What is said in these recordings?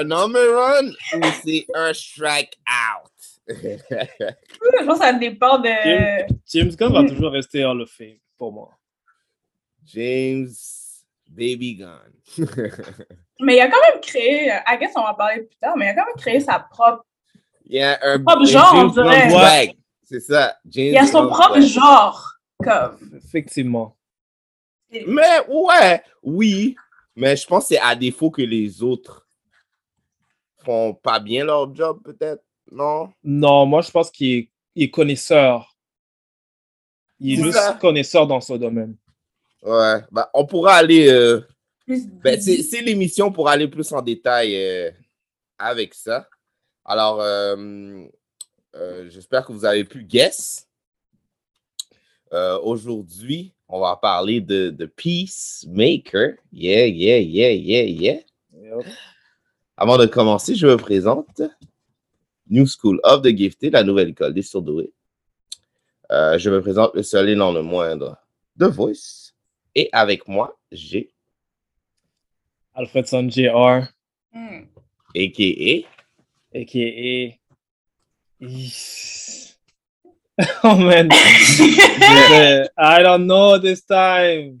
un number run ou c'est un strike out? Je pense que ça dépend de. James, James Gunn va toujours rester Hall of Fame pour moi. James Baby Gunn. mais il a quand même créé, I guess on va en parler plus tard, mais il a quand même créé sa propre. Il y a un propre genre, on dirait. C'est ça. James il a son propre genre. Comme. Effectivement. Mais ouais, oui. Mais je pense que c'est à défaut que les autres font pas bien leur job, peut-être, non? Non, moi, je pense qu'il est, connaisseur. Il est, est juste ça? connaisseur dans ce domaine. Ouais, bah, on pourra aller. Euh... Ben, c'est l'émission pour aller plus en détail euh, avec ça. Alors, euh, j'espère que vous avez pu guess. Aujourd'hui, on va parler de, de Peacemaker. Yeah, yeah, yeah, yeah, yeah. Yep. Avant de commencer, je me présente. New School of the Gifted, la nouvelle école des surdoués. Euh, je me présente le seul et non le moindre de Voice. Et avec moi, j'ai Alfredson Jr. Mm. A.K.A. A.K.A. Oh man, I don't know this time.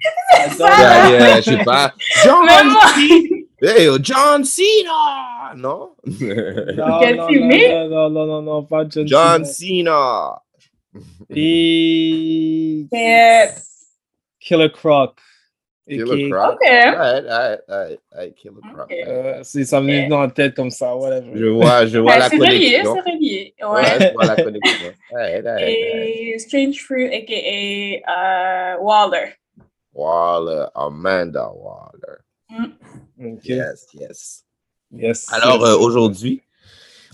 Yeah, yeah, je sais pas. John Cena. Hey, John Cena. Non. Non, Quel non, filmé? non, non, non, non, non, pas John, John Cena. Cena. Et Mais, Killer Croc. Killer Ok. Croc. ok. Alright, alright, alright, alright, Killer Croc. Ok. Euh, c'est- ça me vient dans la tête comme ça, whatever. Je vois, je vois Ben, la c'est relié, connexion. c'est relié. Ouais. Ouais, je vois la connexion. Alright, alright, alright. Et Strange Fruit, a.k.a. euh, Waller. Waller, Amanda Waller. Yes, yes. Yes. Alors, euh, aujourd'hui,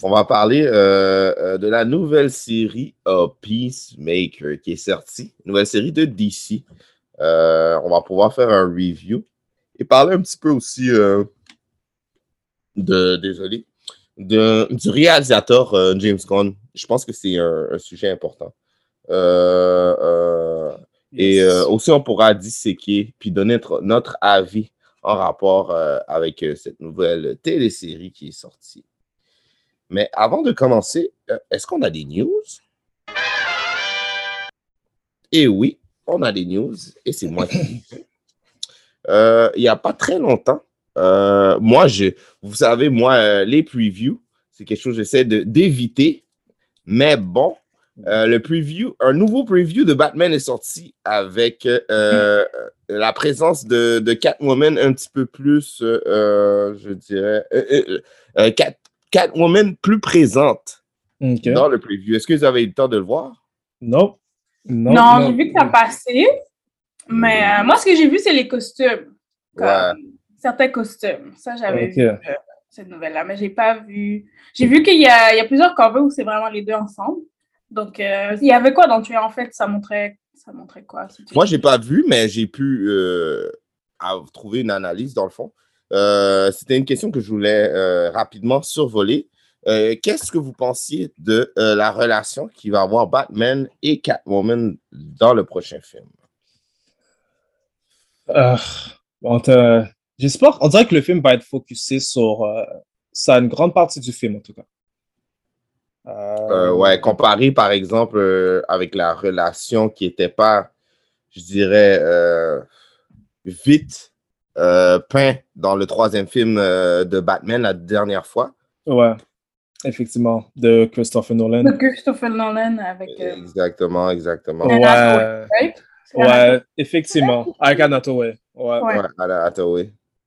on va parler euh, euh, de la nouvelle série euh, Peacemaker qui est sortie. Nouvelle série de DC. Euh, on va pouvoir faire un review et parler un petit peu aussi de, désolé, de, du réalisateur James Gunn. Je pense que c'est un, un sujet important. Et aussi, on pourra disséquer puis donner notre, notre avis en rapport euh, avec euh, cette nouvelle télésérie qui est sortie. Mais avant de commencer, euh, est-ce qu'on a des news? Et oui, on a des news et c'est moi qui Il n'y a pas très longtemps, moi, je, vous savez, moi, les previews, c'est quelque chose que j'essaie d'éviter. Mais bon, euh, le preview, un nouveau preview de Batman est sorti avec euh, euh, la présence de, de Catwoman un petit peu plus, euh, je dirais, euh, euh, euh, Cat- Catwoman plus présente dans le preview. Est-ce que vous avez eu le temps de le voir? Non. Non, Non, j'ai vu que ça passait. Mais euh, moi, ce que j'ai vu, c'est les costumes. Comme Ouais. Certains costumes. Ça, j'avais vu euh, cette nouvelle-là. Mais j'ai pas vu. J'ai vu qu'il y a, il y a plusieurs covers où c'est vraiment les deux ensemble. Donc, euh, il y avait quoi dans le tuer en fait? Ça montrait, ça montrait quoi? C'était- Moi, j'ai pas vu, mais j'ai pu euh, à- trouver une analyse dans le fond. Euh, C'était une question que je voulais euh, rapidement survoler. Euh, Qu'est-ce que vous pensiez de euh, la relation qui va avoir Batman et Catwoman dans le prochain film? Euh, on te- J'espère, on dirait que le film va être focusé sur euh, ça, une grande partie du film en tout cas. Euh, ouais, comparé par exemple euh, avec la relation qui n'était pas, je dirais, euh, vite euh, peint dans le troisième film euh, de Batman la dernière fois. Ouais, effectivement, de Christopher Nolan. De Christopher Nolan avec. euh, Exactement, exactement. Ouais. Ouais, right? Effectivement. Avec Anna Hathaway. Ouais. Ouais.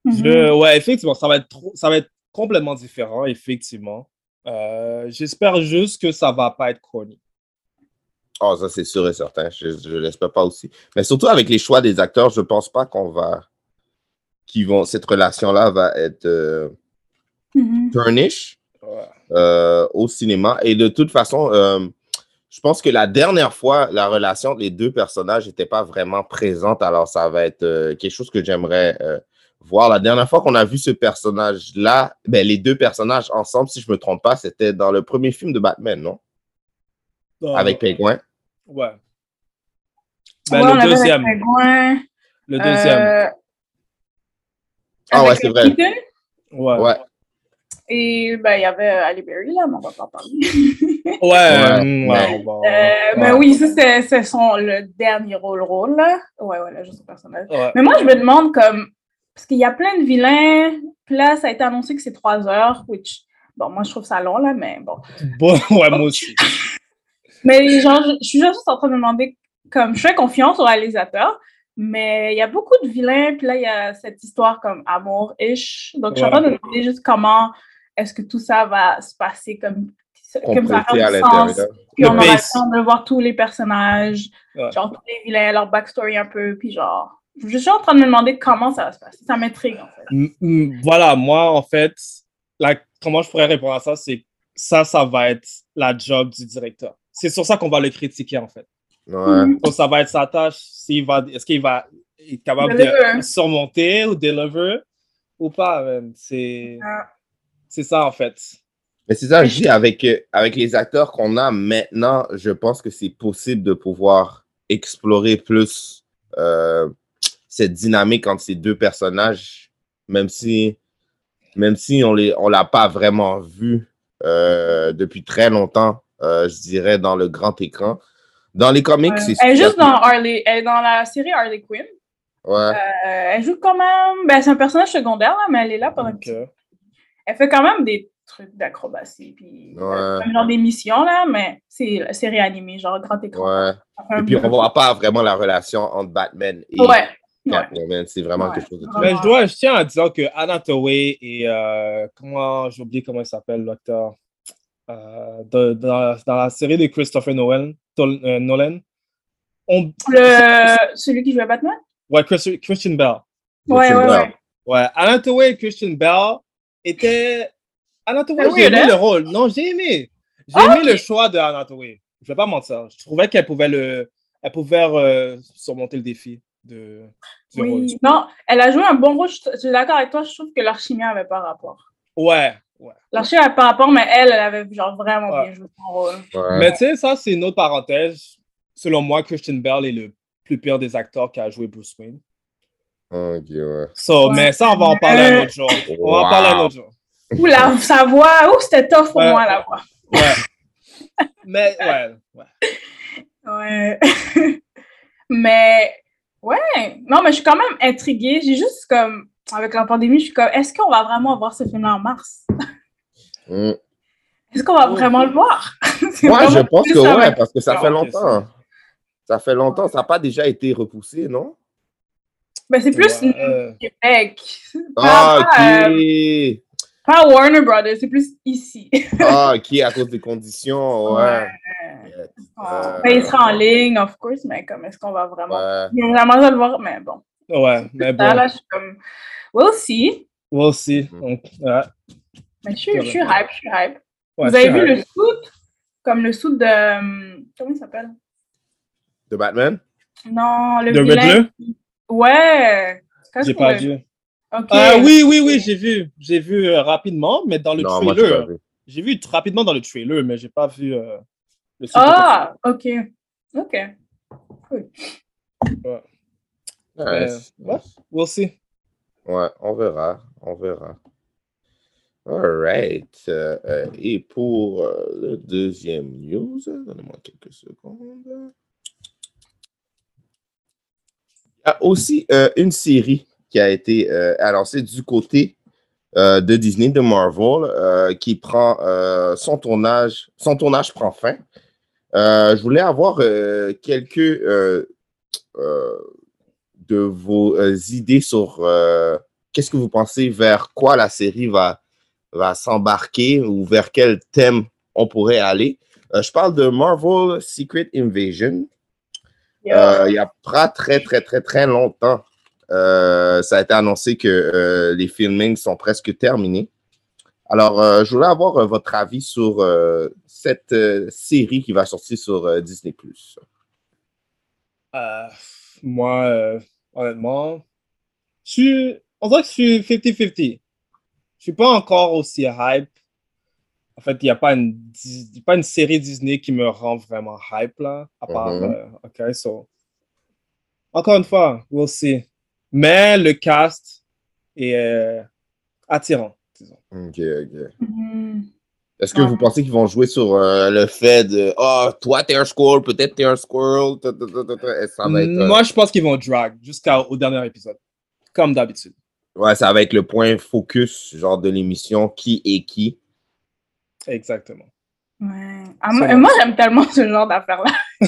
Mhm. Je- ouais, effectivement, ça va être trop- ça va être complètement différent, effectivement. Euh, J'espère juste que ça va pas être corny. Oh, ça, c'est sûr et certain. Je ne l'espère pas aussi. Mais surtout avec les choix des acteurs, je pense pas qu'on va. Qu'ils vont, cette relation-là va être euh, Mhm. Ouais. euh, au cinéma. Et de toute façon, euh, je pense que la dernière fois, la relation entre les deux personnages n'était pas vraiment présente. Alors, ça va être euh, quelque chose que j'aimerais euh, voir. La dernière fois qu'on a vu ce personnage-là, ben, les deux personnages ensemble, si je ne me trompe pas, c'était dans le premier film de Batman, non? Euh, Avec Penguin. Ouais. Ben, le deuxième. avec Le deuxième. euh, Ah ouais, c'est vrai. Keaton. Ouais. Ouais. Et ben, il y avait Ali Berry, là, mais on va pas en parler. Ouais, Ouais, mm, ouais. ouais, on va- Euh, ouais. Mais oui, ça, c'est son le dernier rôle-rôle, là. Ouais, ouais, là, juste son personnage. Ouais. Mais moi, je me demande, comme, parce qu'il y a plein de vilains, puis là, ça a été annoncé que c'est trois heures, which, bon, moi, je trouve ça long, là, mais bon. Bon, ouais, moi aussi. Mais genre, je, je suis juste en train de me demander, comme, je fais confiance au réalisateur, mais il y a beaucoup de vilains, puis là, il y a cette histoire comme amour-ish. Donc, je suis en train de me demander juste comment est-ce que tout ça va se passer, comme, comme ça faire du sens. Puis on aura le temps de voir tous les personnages, Ouais. genre tous les vilains, leur backstory un peu, puis genre, je suis en train de me demander comment ça va se passer. Ça m'intrigue, en fait. Voilà, moi, en fait, la- comment je pourrais répondre à ça, c'est ça, ça va être la job du directeur. C'est sur ça qu'on va le critiquer, en fait. Ouais. Donc, ça va être sa tâche. S'il va, est-ce qu'il va être capable Deliver. de surmonter ou deliver ou pas. C'est, Ah. c'est ça, en fait. Mais c'est ça, je dis, avec, avec les acteurs qu'on a maintenant, je pense que c'est possible de pouvoir explorer plus euh, cette dynamique entre ces deux personnages, même si, même si on ne on l'a pas vraiment vu euh, depuis très longtemps, euh, je dirais, dans le grand écran. Dans les comics, Ouais. c'est Elle est super- juste dans Harley, elle est dans la série Harley Quinn. Ouais. Euh, elle joue quand même, ben, c'est un personnage secondaire, là, mais elle est là pendant que Elle fait quand même des trucs d'acrobatie, puis Ouais. genre des missions, là, mais c'est c'est réanimé, genre grand écran. ouais. Et puis, on voit pas vraiment la relation entre Batman et Ouais. C'est vraiment Ouais. quelque chose de Vraiment. mais je dois, je tiens à dire que Anna et euh, comment, j'ai oublié comment il s'appelle, l'acteur, euh, dans, dans la série de Christopher Nolan, Tol- euh, Nolan, on, Le... Celui qui jouait Batman? ouais, Chris- Christian Bell. Ouais, ouais, ouais. Ouais, Turing et Christian Bell étaient. Turing, Ah j'ai aimé le rôle. Non, j'ai aimé. J'ai Ah, aimé le choix de Alan Turing. Je vais pas mentir. Je trouvais qu'elle pouvait le. Elle pouvait euh, surmonter le défi de. Oui. Non, elle a joué un bon rôle. Je suis d'accord avec toi. Je trouve que leur chimie avait pas rapport. Ouais, ouais. Leur chimie avait pas rapport, mais elle, elle avait genre vraiment Ouais. bien joué son rôle. Ouais. Mais tu sais, ça, c'est une autre parenthèse. Selon moi, Christian Bell est le plus pire des acteurs qui a joué Bruce Wayne. Ok, ouais. So, Ouais. Mais ça, on va en parler un autre jour. On va en parler un autre jour. Ouh, la, sa voix, ouh, c'était tough pour Ouais. moi, la voix. Ouais. mais, ouais, ouais. Ouais. mais, ouais. Non, mais je suis quand même intriguée. J'ai juste comme, avec la pandémie, je suis comme, est-ce qu'on va vraiment voir ce film-là en mars? Mm. Est-ce qu'on va vraiment le voir? Moi, je pense que ouais, parce que ça fait longtemps. Ça fait longtemps. Ça n'a pas déjà été repoussé, non? Ben, c'est plus Ouais, euh, Québec. Ah, ok. euh, pas Warner Brothers, c'est plus ici. Ah, ok, à cause des conditions, ouais. Ouais. Euh, Ben, il sera en ligne, of course, mais comme, est-ce qu'on va vraiment... Ouais. Vraiment de le voir, mais bon. ouais, mais bon. Là, là, je suis comme, we'll see. We'll see. Mm. Donc, ouais. Mais je suis, je suis hype, je suis hype. Ouais, Vous avez vu le suit? Comme le suit de... hum, Comment il s'appelle? De Batman? Non, le De vilain. Riddler? Ouais. J'ai pas vu. Ok. Ah oui, oui, oui, j'ai vu. J'ai vu euh, rapidement, mais dans le non, trailer. J'ai vu rapidement dans le trailer, mais j'ai pas vu euh, le Ah, ok. Ok. Cool. Ouais. Nice. ouais. We'll see. Ouais, on verra. On verra. All right. Euh, euh, et pour euh, le deuxième news, donnez-moi quelques secondes. Il y a aussi euh, une série qui a été euh, annoncée du côté euh, de Disney, de Marvel, euh, qui prend son tournage. Son tournage prend fin. Je voulais avoir quelques de vos idées sur qu'est-ce que vous pensez vers quoi la série va, va s'embarquer ou vers quel thème on pourrait aller. Je parle de Marvel Secret Invasion. Euh, il y a pas très, très, très, très longtemps, euh, ça a été annoncé que euh, les filmings sont presque terminés. Alors, euh, je voulais avoir votre avis sur cette série qui va sortir sur Disney+. Moi, honnêtement, je suis, on dirait que je suis 50-50. Je suis pas encore aussi hype. En fait, il n'y a pas une, pas série Disney qui me rend vraiment hype, là, à part, euh, OK, so. Encore une fois, we'll see. Mais le cast est euh, attirant, disons. Ok, ok. Mhm. Est-ce que Ouais. vous pensez qu'ils vont jouer sur euh, le fait de Ah, toi, t'es un squirrel, peut-être t'es un squirrel. ta, ta, ta, ta, ta. Est-ce que Ça va être, euh, Moi, je pense qu'ils vont drag jusqu'au dernier épisode, comme d'habitude. ouais, ça va être le point focus genre de l'émission qui est qui. Exactement. Ouais. Ah, moi, j'aime tellement ce genre d'affaires-là.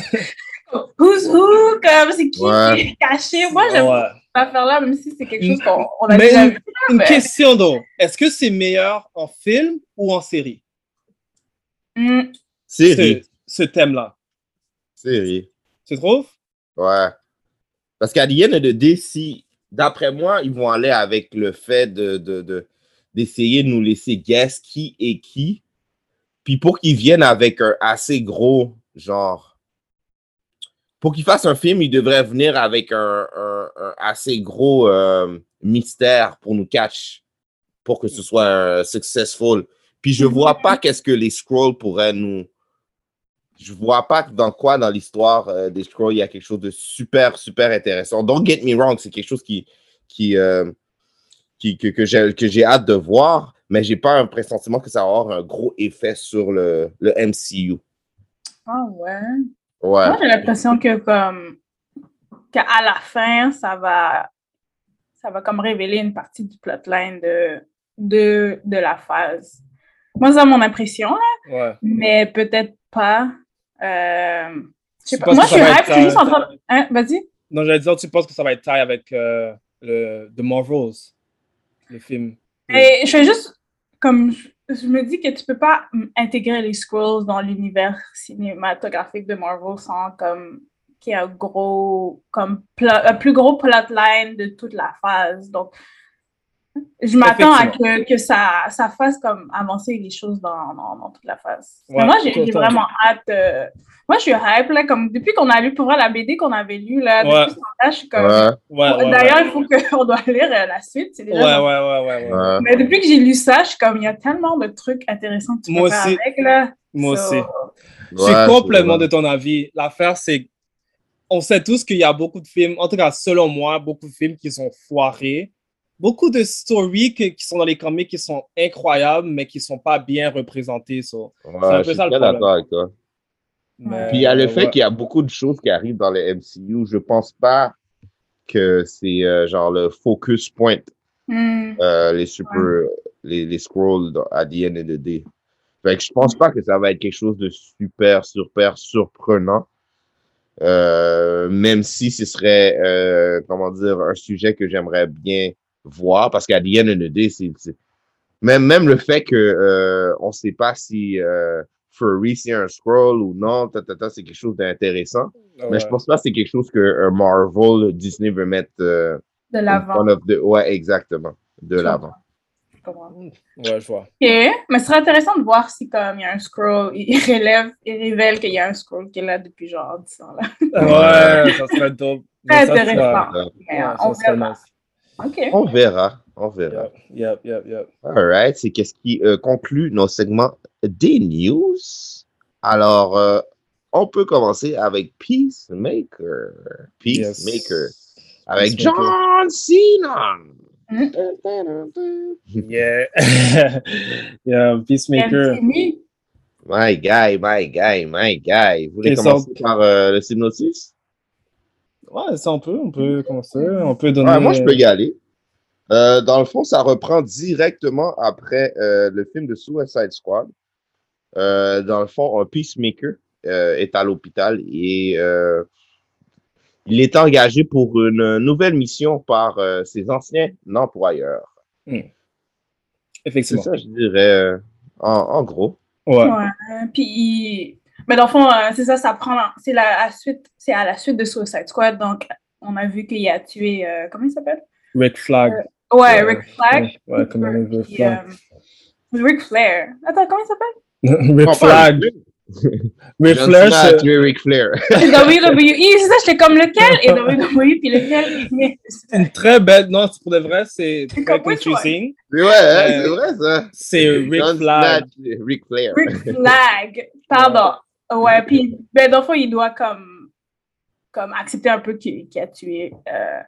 Who's who? Comme c'est qui Ouais. qui est caché? Moi, j'aime Ouais. cette affaire-là, même si c'est quelque chose qu'on on a Mais déjà une- vu. Une mais- question donc, est-ce que c'est meilleur en film ou en série? Hmm. Série. Ce, ce thème-là. Série. Tu trouves? Ouais. Parce qu'à the end of the day, si, d'après moi, ils vont aller avec le fait de, de, de- d'essayer de nous laisser guess qui est qui. Puis pour qu'ils viennent avec un assez gros, genre. Pour qu'ils fassent un film, ils devraient venir avec un, assez gros euh, mystère pour nous catch. Pour que ce soit un successful. Puis je vois pas qu'est-ce que les scrolls pourraient nous. Je vois pas dans quoi dans l'histoire euh, des scrolls il y a quelque chose de super, super intéressant. Don't get me wrong, c'est quelque chose qui, qui, euh, qui- que j'ai hâte de voir, mais j'ai pas un pressentiment que ça va avoir un gros effet sur le, le MCU. Ah ouais? Ouais. Moi, j'ai l'impression que comme qu'à la fin, ça va ça va comme révéler une partie du plotline de, de, de la phase. Moi, c'est mon impression, là, Ouais. mais peut-être pas. Euh, je sais pas. Moi, je suis hype, je suis juste en train. Hein, vas-y. Non, j'allais dire, tu penses que ça va être taille avec euh, le The Marvels, le film? Et je fais juste comme je, me dis que tu peux pas hum, intégrer les scrolls dans l'univers cinématographique de Marvel sans comme qu'il y ait un gros comme un plus gros plotline de toute la phase. Je m'attends à que, que ça, ça fasse comme avancer les choses dans, dans, dans toute la phase. Ouais, moi, j'ai vraiment hâte. euh, Moi, je suis hype, là, comme depuis qu'on a lu pour vrai la BD qu'on avait lue, là, Ouais. depuis ce temps-là, je suis comme. Ouais, Ouais, ouais, D'ailleurs, ouais. il faut qu'on doit lire euh, la suite. Déjà ouais, ouais, ouais, ouais. ouais. Mais depuis que j'ai lu ça, je suis comme, il y a tellement de trucs intéressants que tu Moi peux faire aussi. avec, là. Moi So, aussi. Ouais, Je suis complètement de ton avis. L'affaire, c'est on sait tous qu'il y a beaucoup de films, en tout cas, selon moi, beaucoup de films qui sont foirés. Beaucoup de stories que- qui sont dans les comics qui sont incroyables, mais qui ne sont pas bien représentés. so. Ouais, C'est un peu je suis ça le problème. d'accord avec toi. Mais, Puis il y a le fait ouais. qu'il y a beaucoup de choses qui arrivent dans le MCU. Je pense pas que c'est euh, genre le focus point, hmm. euh, les super, les, les scrolls dans- à the end of the day. Fait que je pense pas que ça va être quelque chose de super, super surprenant. Euh, même si ce serait, euh, comment dire, un sujet que j'aimerais bien voir, parce qu'à the end of the day, c'est, même, même le fait que euh, on sait pas si euh, Furry c'est un scroll ou non, c'est quelque chose d'intéressant. Mais je pense pas que c'est quelque chose que euh, Marvel, Disney veut mettre euh, De l'avant. the- Ouais, exactement, de Je l'avant. Je comprends. Ouais, je vois. Mais ce serait intéressant de voir si comme il y a un scroll, il relève, il révèle qu'il y a un scroll qui est là depuis genre 10 ans là. Ouais, ça serait dope. Très ça, ça- intéressant. Ouais, ça on serait nice. On verra, on verra. Yep, yep, yep, yep. Alright, c'est qu'est-ce qui euh, conclut nos segments des news. Alors, euh, on peut commencer avec Peacemaker. Yes. Peacemaker. Avec Peacemaker. John Cena. Mm. Yeah. yeah, Peacemaker. My guy, my guy, my guy. Vous voulez commencer par euh, le synopsis? Ouais, ça, on peut, on peut commencer. On peut donner. Ouais, moi, je peux y aller. Euh, dans le fond, ça reprend directement après euh, le film de Suicide Squad. Euh, dans le fond, un peacemaker euh, est à l'hôpital et euh, il est engagé pour une nouvelle mission par euh, ses anciens employeurs. C'est Effectivement. ça, je dirais, euh, en, en gros. Ouais. Ouais. Puis, il- mais dans le fond, euh, c'est ça, ça prend. C'est la, la suite, c'est à la suite de Suicide Squad. Donc, on a vu qu'il a tué. euh, comment il s'appelle? Rick Flag. Ouais, Ouais, Rick Flag. Ouais, ouais, comme on veut Puis, Flag. euh, Rick Flair. Attends, comment il s'appelle? Rick Flag. Ric Rick Flair, c'est- tué Ric Flair. C'est WWE. C'est ça, j'étais comme lequel? Et WWE, puis lequel? c'est une très belle. Non, c'est pour de vrai, c'est C'est très confusing. Mais ouais, hein, Euh, c'est vrai ça. C'est Rick John Flag. Cena a tué Ric Flair. Rick Flag. Pardon. Ouais, puis, ben, dans le fond, il doit comme, comme accepter un peu qu'il a tué euh,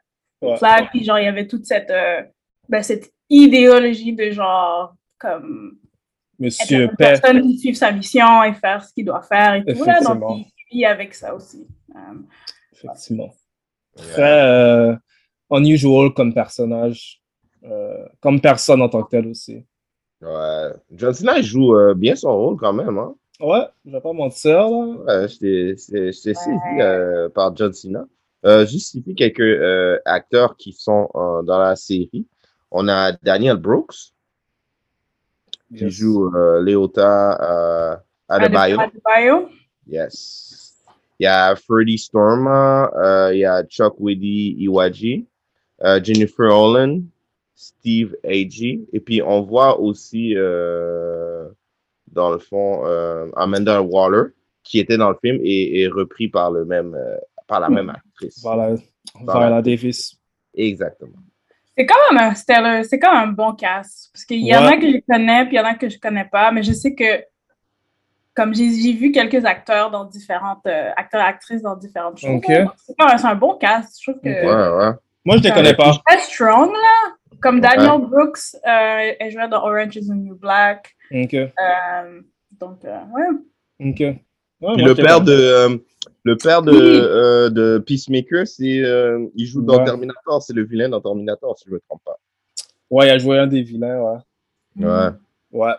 Ouais. Flag. Puis, genre, il y avait toute cette, euh, ben, cette idéologie de genre, comme, être Monsieur Paix. personne qui suit sa mission et faire ce qu'il doit faire et tout. Là, donc, il vit avec ça aussi. Euh, Effectivement. Très euh, unusual comme personnage. euh, comme personne en tant que tel aussi. Ouais. John Cena joue euh, bien son rôle quand même. Hein? Ouais, je vais pas mentir, là. J'étais j'étais- j'étais saisi euh, par John Cena. Euh, juste citer quelques euh, acteurs qui sont euh, dans la série. On a Daniel Brooks qui Yes. joue euh, Leota euh, Adebayo. Adebayo. Yes. Il y a Freddie Stormer, euh, il y a Chuck Weddy Iwaji, euh, Jennifer Holland, Steve Agee, et puis on voit aussi, euh, dans le fond, euh, Amanda Waller, qui était dans le film et est repris par, le même, euh, par la même actrice. Voilà, Voilà. Viola Davis. Exactement. C'est quand même un stellar, c'est quand même un bon cast. Parce qu'il y en Ouais. a que je connais, puis il y en a que je connais pas, mais je sais que, comme j'ai vu quelques acteurs dans différentes, euh, acteurs et actrices dans différentes choses. C'est quand même- c'est un bon cast. Je trouve que. Ouais, ouais. Moi, je les Euh, connais pas. très strong, là. Comme Daniel Brooks, euh, elle jouait dans Orange is the New Black. Ok, Euh, donc, euh, ouais. ok. Ouais, moi, Puis le père de, euh, le père de, Oui. euh, de Peacemaker, c'est, euh, il joue dans Ouais. Terminator, c'est le vilain dans Terminator, si je ne me trompe pas. Ouais, il a joué un des vilains, ouais. Ouais. Ouais.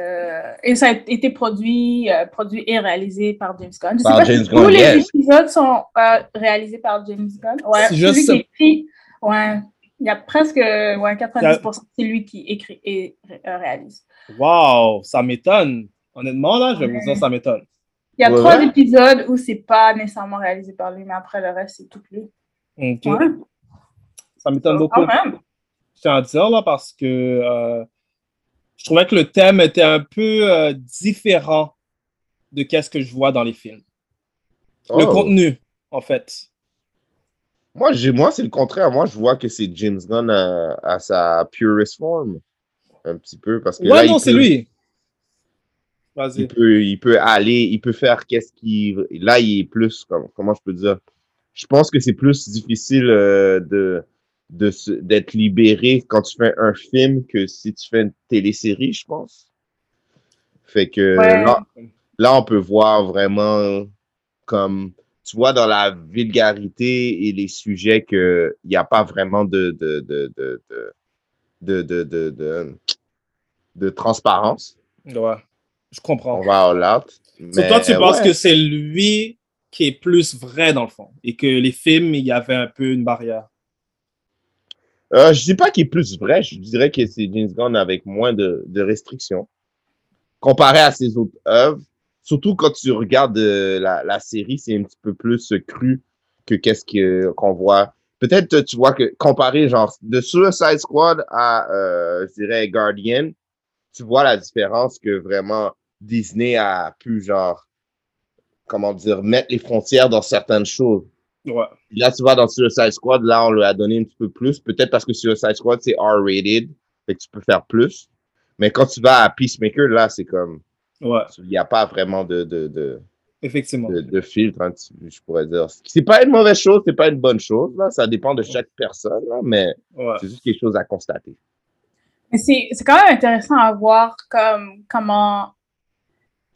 Euh, et ça a été produit, euh, produit et réalisé par James Gunn. Je sais Par pas James si Gunn, tous les épisodes sont euh, réalisés par James Gunn. Ouais, C'est juste lui ça. qui écrit. Ouais, il y a presque ouais, 90%, c'est lui qui écrit et euh, réalise. Wow, ça m'étonne. Honnêtement, là, je vais vous dire, ça m'étonne. Il y a Ouais, trois ouais. épisodes où c'est pas nécessairement réalisé par lui, mais après le reste, c'est tout lui. Ok. Ouais, Ça m'étonne quand beaucoup. même. je tiens à dire, là, parce que euh, je trouvais que le thème était un peu euh, différent de qu'est-ce que je vois dans les films. Le Oh. contenu, en fait. Moi, j'ai, moi, c'est le contraire. Moi, je vois que c'est James Gunn à, à sa purest form. Un petit peu. Parce que là, Ouais, il non, c'est peut- lui. Vas-y. Il peut, il peut aller, il peut faire qu'est-ce qu'il. Là, il est plus. Comment, comment je peux dire? Je pense que c'est plus difficile euh, de, de se- d'être libéré quand tu fais un film que si tu fais une télésérie, je pense. Fait que Ouais. là, là, on peut voir vraiment comme tu vois dans la vulgarité et les sujets que il n'y a pas vraiment de de de de de de, transparence. Ouais, je comprends. On va. Mais toi, tu penses que c'est lui qui est plus vrai dans le fond et que les films, il y avait un peu une barrière? Euh, je ne dis pas qu'il est plus vrai, je dirais que c'est James Gunn avec moins de, de restrictions. Comparé à ses autres œuvres, surtout quand tu regardes euh, la, la série, c'est un petit peu plus cru que qu'est-ce que- qu'on voit. Peut-être euh, tu vois que comparé genre de Suicide Squad à, euh, je dirais, Guardian, tu vois la différence que vraiment Disney a pu genre, comment dire, mettre les frontières dans certaines choses. Ouais. Là, tu vois, dans Suicide Squad, là, on lui a donné un petit peu plus. Peut-être parce que Suicide Squad, c'est R-rated. Fait que tu peux faire plus. Mais quand tu vas à Peacemaker, là, c'est comme. Ouais, Il n'y a pas vraiment de, de, de, effectivement. de, de filtre, hein, tu- je pourrais dire. C'est pas une mauvaise chose, c'est pas une bonne chose. Là. Ça dépend de chaque personne, là, mais Ouais. c'est juste quelque chose à constater. Mais c'est c'est quand même intéressant à voir comme comment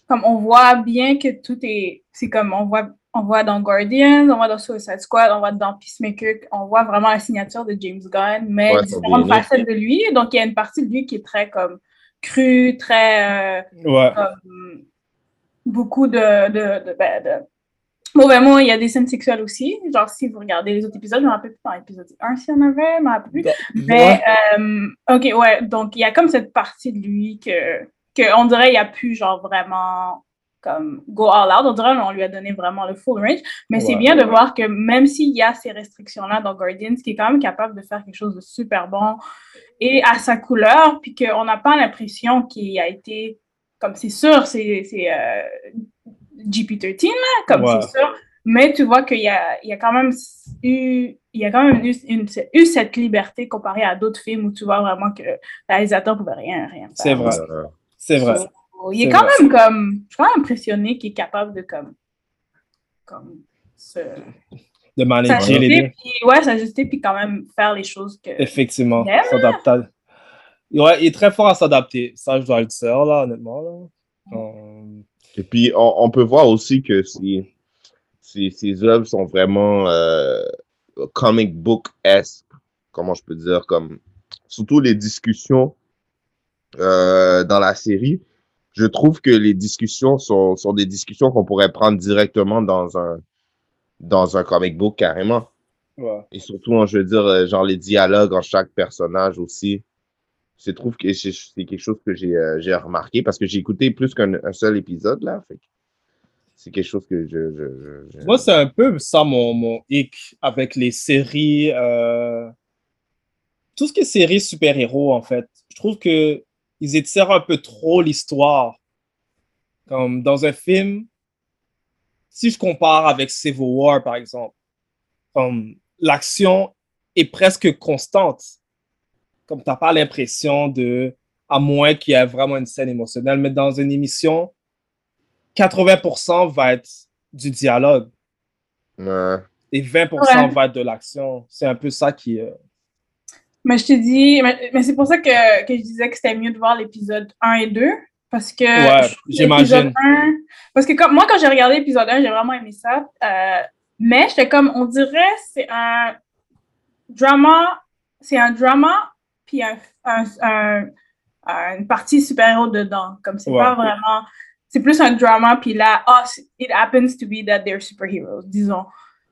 comme on voit bien que tout est c'est comme on voit on voit dans Guardians, on voit dans Suicide Squad, on voit dans Peacemaker, on voit vraiment la signature de James Gunn, mais Ouais, différentes facettes de lui. Donc il y a une partie de lui qui est très comme crue, très euh, Ouais. comme beaucoup de, de, de, ben, de mauvais mots. Il y a des scènes sexuelles aussi. Genre, si vous regardez les autres épisodes, je me rappelle plus dans l'épisode 1 s'il y en avait, je me rappelle plus. Mais, euh, ok, ouais, donc il y a comme cette partie de lui que, que on dirait il a pu, genre, vraiment, comme, go all out. On dirait on lui a donné vraiment le full range. Mais c'est Ouais. bien de voir que même s'il y a ces restrictions-là dans Guardians, qui est quand même capable de faire quelque chose de super bon et à sa couleur, puis qu'on n'a pas l'impression qu'il a été, comme c'est sûr, c'est euh, GP13, là, comme c'est sûr. Mais tu vois qu'il y a, il y a quand même eu, il y a quand même eu, une- eu cette liberté comparée à d'autres films où tu vois vraiment que le réalisateur pouvait rien, rien faire. C'est vrai. C'est vrai. Il est quand vrai. même comme, je suis quand même impressionné qu'il est capable de comme, comme se, De manager les s'ajuster, deux. puis ouais, s'ajuster puis quand même faire les choses que. Effectivement. S'adapter. Ouais, il est très fort à s'adapter. Ça, je dois le dire, là, honnêtement. Là. Et puis, on, on peut voir aussi que ces, ces, ces œuvres sont vraiment euh, comic book-esque, comment je peux dire, comme surtout les discussions euh, dans la série. Je trouve que les discussions sont, sont des discussions qu'on pourrait prendre directement dans un, dans un comic book carrément. ouais. Et surtout, je veux dire, euh, genre les dialogues en chaque personnage aussi. Je trouve que c'est quelque chose que j'ai euh, j'ai remarqué parce que j'ai écouté plus qu'un un seul épisode là. Fait C'est quelque chose que je. je, je- je- Moi, c'est un peu ça mon, mon hic avec les séries. euh, Tout ce qui est séries super-héros, en fait. Je trouve que ils étirent un peu trop l'histoire. Comme dans un film, si je compare avec Civil War, par exemple, comme l'action est presque constante. Comme tu n'as pas l'impression de, à moins qu'il y ait vraiment une scène émotionnelle, mais dans une émission, 80% va être du dialogue Ouais. et 20% Ouais. va être de l'action. C'est un peu ça qui. euh, Mais je te dis, mais, mais c'est pour ça que, que je disais que c'était mieux de voir l'épisode 1 et 2. Parce que. Ouais, j'imagine. l'épisode 1 Parce que comme, moi, quand j'ai regardé l'épisode 1, j'ai vraiment aimé ça. Euh, mais j'étais comme, on dirait, c'est un drama. C'est un drama, puis un, un, un- un- une partie super-héros dedans. Comme c'est Ouais. pas vraiment. C'est plus un drama, puis là, oh, it happens to be that they're superheroes, disons.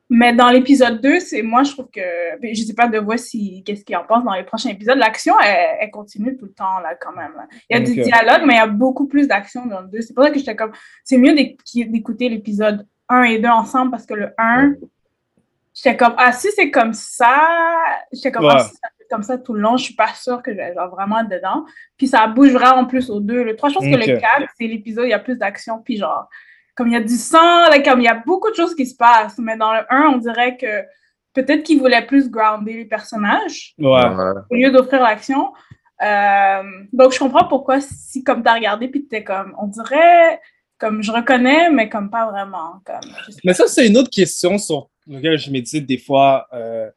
Mais dans l'épisode 2, c'est moi, je trouve que. ben, Je sais pas de voir si qu'est-ce qu'il en pense dans les prochains épisodes. L'action, elle, elle continue tout le temps, là, quand même. là. Il y a du dialogue, mais il y a beaucoup plus d'action dans le 2. C'est pour ça que j'étais comme. C'est mieux d'éc- d'écouter l'épisode 1 et 2 ensemble parce que le 1, j'étais comme, ah, si c'est comme ça, j'étais comme, ah, Ouais. si ça fait comme ça tout le long, je suis pas sûre que je vais genre vraiment être dedans. Puis ça bouge vraiment plus au 2. Le 3, je pense que le 4, c'est l'épisode, il y a plus d'action. Puis genre, comme il y a du sang, là, comme il y a beaucoup de choses qui se passent. Mais dans le 1, on dirait que peut-être qu'ils voulaient plus grounder les personnages Ouais. Au lieu d'offrir l'action. Euh, donc, je comprends pourquoi, si comme tu as regardé, puis tu comme, on dirait, comme je reconnais, mais comme pas vraiment. Comme, Mais ça, c'est une autre question sur laquelle je médite des fois. euh,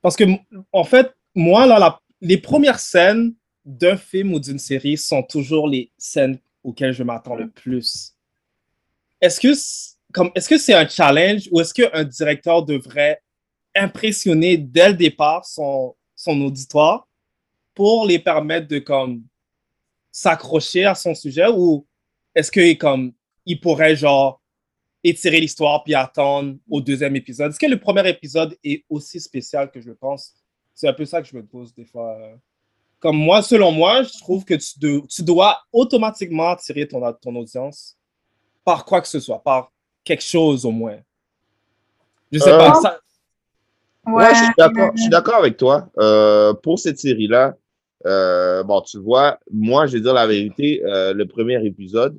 parce que, en fait, moi, là, la- les premières scènes d'un film ou d'une série sont toujours les scènes auxquelles je m'attends le plus. Est-ce que comme c'est un challenge ou est-ce qu'un directeur devrait impressionner dès le départ son, auditoire pour les permettre de s'accrocher à son sujet ou est-ce que comme il pourrait genre étirer l'histoire puis attendre au deuxième épisode? Est-ce que le premier épisode est aussi spécial que je pense? C'est un peu ça que je me pose des fois. Comme moi, selon moi, je trouve que tu dois automatiquement attirer ton, ton audience par quoi que ce soit, par quelque chose au moins. Je sais Euh, pas. ça- Ouais, je suis d'accord, je suis d'accord avec toi. Euh, pour cette série-là, euh, bon, tu vois, moi, je vais dire la vérité, euh, le premier épisode,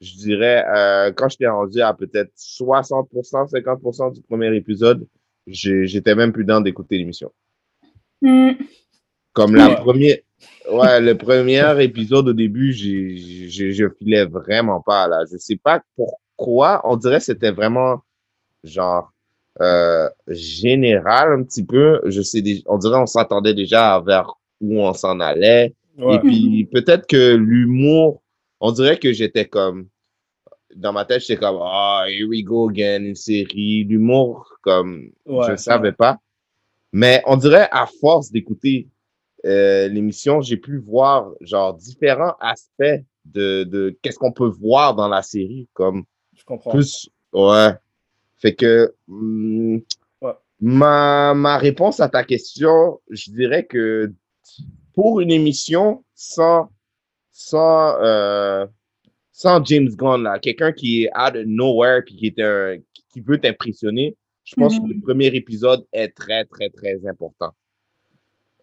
je dirais, euh, quand j'étais rendu à peut-être 60%, 50% du premier épisode, j'étais même plus dans d'écouter l'émission. Hmm. Comme la Ouais. première, ouais, le premier épisode au début, j'ai, j'ai, je filais vraiment pas, là. Je sais pas pourquoi, on dirait que c'était vraiment, genre, euh, général un petit peu. Je sais, on dirait on s'attendait déjà vers où on s'en allait. ouais. Et puis, peut-être que l'humour, on dirait que j'étais comme, dans ma tête, j'étais comme, ah, here we go again, une série. L'humour, comme, Ouais, je savais pas. Mais on dirait, à force d'écouter euh, l'émission, j'ai pu voir, genre, différents aspects de, de qu'est-ce qu'on peut voir dans la série, comme, Je comprends. plus, ouais. Fait que, Ouais. ma, ma réponse à ta question, je dirais que pour une émission sans, sans, euh, sans James Gunn, là, quelqu'un qui est out of nowhere puis qui, est un, qui veut t'impressionner, je pense Mhm. que le premier épisode est très, très, très important.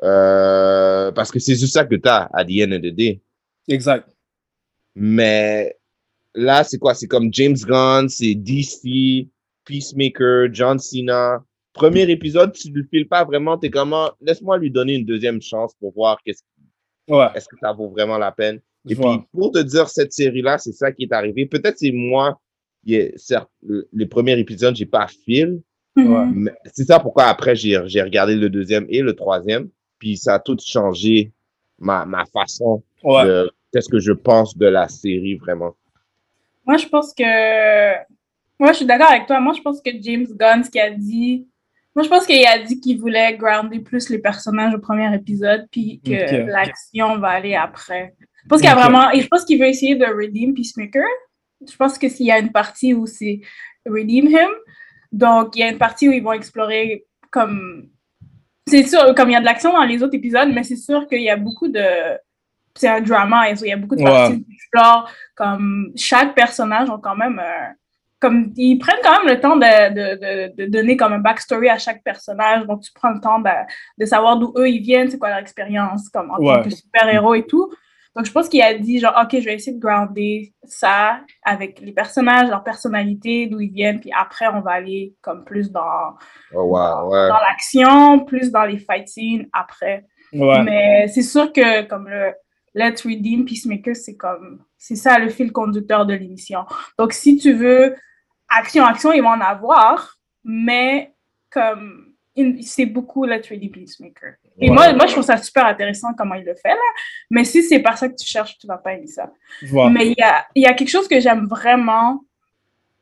Euh, parce que c'est juste ça que tu as à the end of the day. Exact. Mais là, c'est quoi? C'est comme James Gunn, c'est DC, Peacemaker, John Cena. Premier épisode, tu ne le files pas vraiment, t'es comment? Laisse-moi lui donner une deuxième chance pour voir qu'est-ce, Ouais. est-ce que ça vaut vraiment la peine. Je Et vois. puis, pour te dire, cette série-là, c'est ça qui est arrivé. Peut-être c'est moi, certes, le, le premier épisode, j'ai pas fil. Ouais. C'est ça pourquoi après, j'ai, j'ai regardé le deuxième et le troisième. Puis ça a tout changé ma, ma façon Ouais. de qu'est-ce que je pense de la série, vraiment. Moi, je pense que. Moi, je suis d'accord avec toi. Moi, je pense que James Gunn, ce qu'il a dit. Moi, je pense qu'il a dit qu'il voulait grounder plus les personnages au premier épisode, puis que l'action va aller après. Je pense qu'il y a vraiment. Et je pense qu'il veut essayer de redeem Peacemaker. Je pense que s'il y a une partie où c'est redeem him, donc il y a une partie où ils vont explorer comme. C'est sûr, comme il y a de l'action dans les autres épisodes, mais c'est sûr qu'il y a beaucoup de. C'est un drama, et il y a beaucoup de parties explorent comme chaque personnage ont quand même un- comme ils prennent quand même le temps de, de, de, de donner comme un backstory à chaque personnage donc tu prends le temps de, de savoir d'où eux ils viennent c'est quoi leur expérience comme en Ouais. tant que super héros et tout donc je pense qu'il a dit genre ok je vais essayer de grounder ça avec les personnages leur personnalité d'où ils viennent puis après on va aller comme plus dans Oh, wow, ouais. dans l'action plus dans les fight scenes après Ouais. mais c'est sûr que comme le Let's Redeem Peacemaker, c'est comme c'est ça le fil conducteur de l'émission. Donc si tu veux action, action, ils vont en avoir, mais comme c'est beaucoup Let's Redeem Peacemaker. Et moi, moi, je trouve ça super intéressant comment il le fait là. Mais si c'est pas ça que tu cherches, tu vas pas aimer ça. Mais il y a, y a quelque chose que j'aime vraiment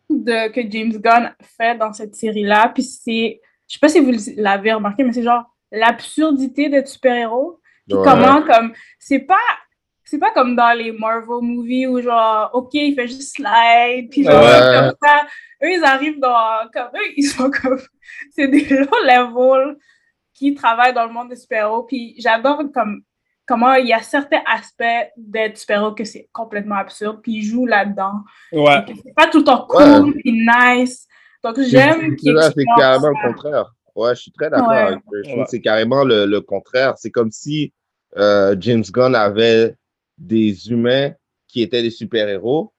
de, que James Gunn fait dans cette série-là. Puis c'est, je sais pas si vous l'avez remarqué, mais c'est genre l'absurdité d'être super-héros. Ouais. comment, comme, c'est pas, c'est pas comme dans les Marvel movies où genre, OK, il fait juste slide, puis genre, Ouais. comme ça. Eux, ils arrivent dans, comme, eux, ils sont comme, c'est des low level qui travaillent dans le monde des super-héros. Puis j'adore comme, comment il y a certains aspects d'être super-héros que c'est complètement absurde, puis ils jouent là-dedans. Ouais. C'est pas tout le temps cool Ouais. puis nice, Donc, j'aime qu'il Là, c'est carrément ça. le contraire. Ouais, je suis très d'accord Ouais. avec. Je trouve que c'est carrément le, le contraire. C'est comme si euh, James Gunn avait des humains qui étaient des super-héros,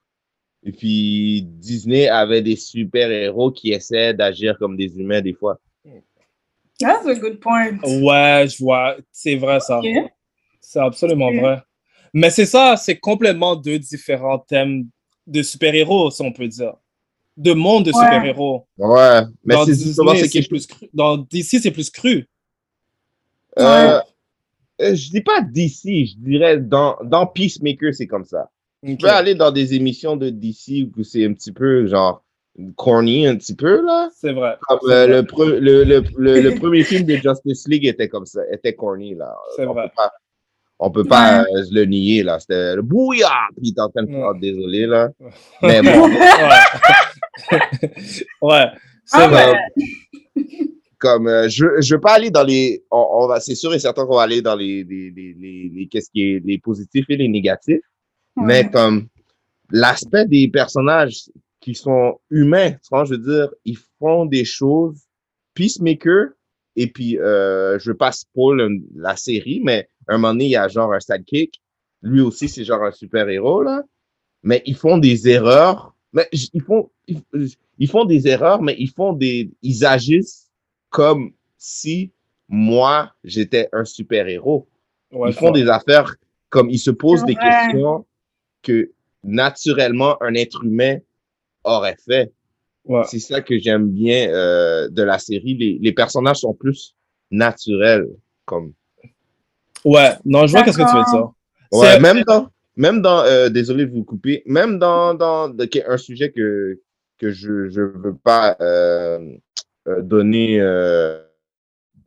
et puis Disney avait des super-héros qui essaient d'agir comme des humains des fois. That's a good point. Ouais, je vois. C'est vrai, ça. C'est absolument vrai. Mais c'est ça, c'est complètement deux différents thèmes de super-héros, si on peut dire. De monde de Ouais. super-héros. Ouais, mais Dans c'est plus cru. Dans DC, c'est plus cru. Euh, euh, je dis pas d'ici, je dirais dans, dans Peacemaker, c'est comme ça. Tu Ok. peux aller dans des émissions de DC où c'est un petit peu genre corny, un petit peu là. C'est vrai. Comme euh, vrai. le, pre- le, le, le, le premier film de Justice League était comme ça, était corny là. C'est vrai. Peut pas, on peut pas euh, le nier là. C'était le bouillard, puis il est en train de faire Ouais. désolé là. Mais bon, Ouais. ouais. C'est Ah, vrai. Comme euh, je je veux pas aller dans les on, on va c'est sûr et certain qu'on va aller dans les les les les, les- qu'est-ce qui est les positifs et les négatifs. Mais comme l'aspect des personnages qui sont humains tu vois je veux dire ils font des choses Peacemaker et puis euh, je veux pas spoil la série mais un moment donné il y a genre un sidekick. Lui aussi c'est genre un super héros là. Mais ils font des erreurs. Mais ils font ils, ils font des erreurs mais ils font des ils agissent comme si moi j'étais un super héros Ouais, ils font des affaires comme ils se posent des questions que naturellement un être humain aurait fait. Ouais. C'est ça que j'aime bien euh, de la série. Les, les personnages sont plus naturels. Comme... Ouais, non, je vois qu'est-ce que tu veux dire. Ouais, même dans, même dans euh, désolé de vous couper, même dans, dans un sujet que, que je je veux pas euh, euh, donner, euh,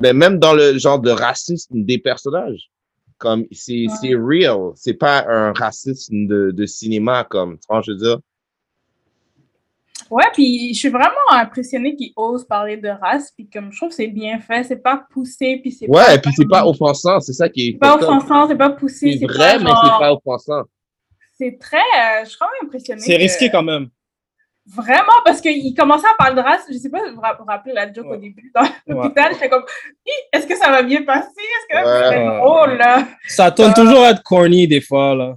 mais même dans le genre de racisme des personnages, comme c'est c'est real, c'est pas un racisme de, de cinéma comme, tu vois, je veux dire. Ouais, puis je suis vraiment impressionnée qu'ils osent parler de race, puis comme je trouve que c'est bien fait, c'est pas poussé, puis c'est Ouais, pas, et puis c'est pas offensant, c'est ça qui est c'est pas offensant, c'est pas poussé, C'est vrai, pas mais c'est pas offensant. c'est très, euh, je suis quand même impressionnée. C'est que- risqué quand même. Vraiment, parce qu'il commençait à parler de race, je sais pas, vous vous rappelez la joke Ouais. au début dans l'hôpital, j'étais comme, est-ce que ça va bien passer? Est-ce que Ouais. c'est drôle, là? Ça tourne toujours à être corny des fois, là.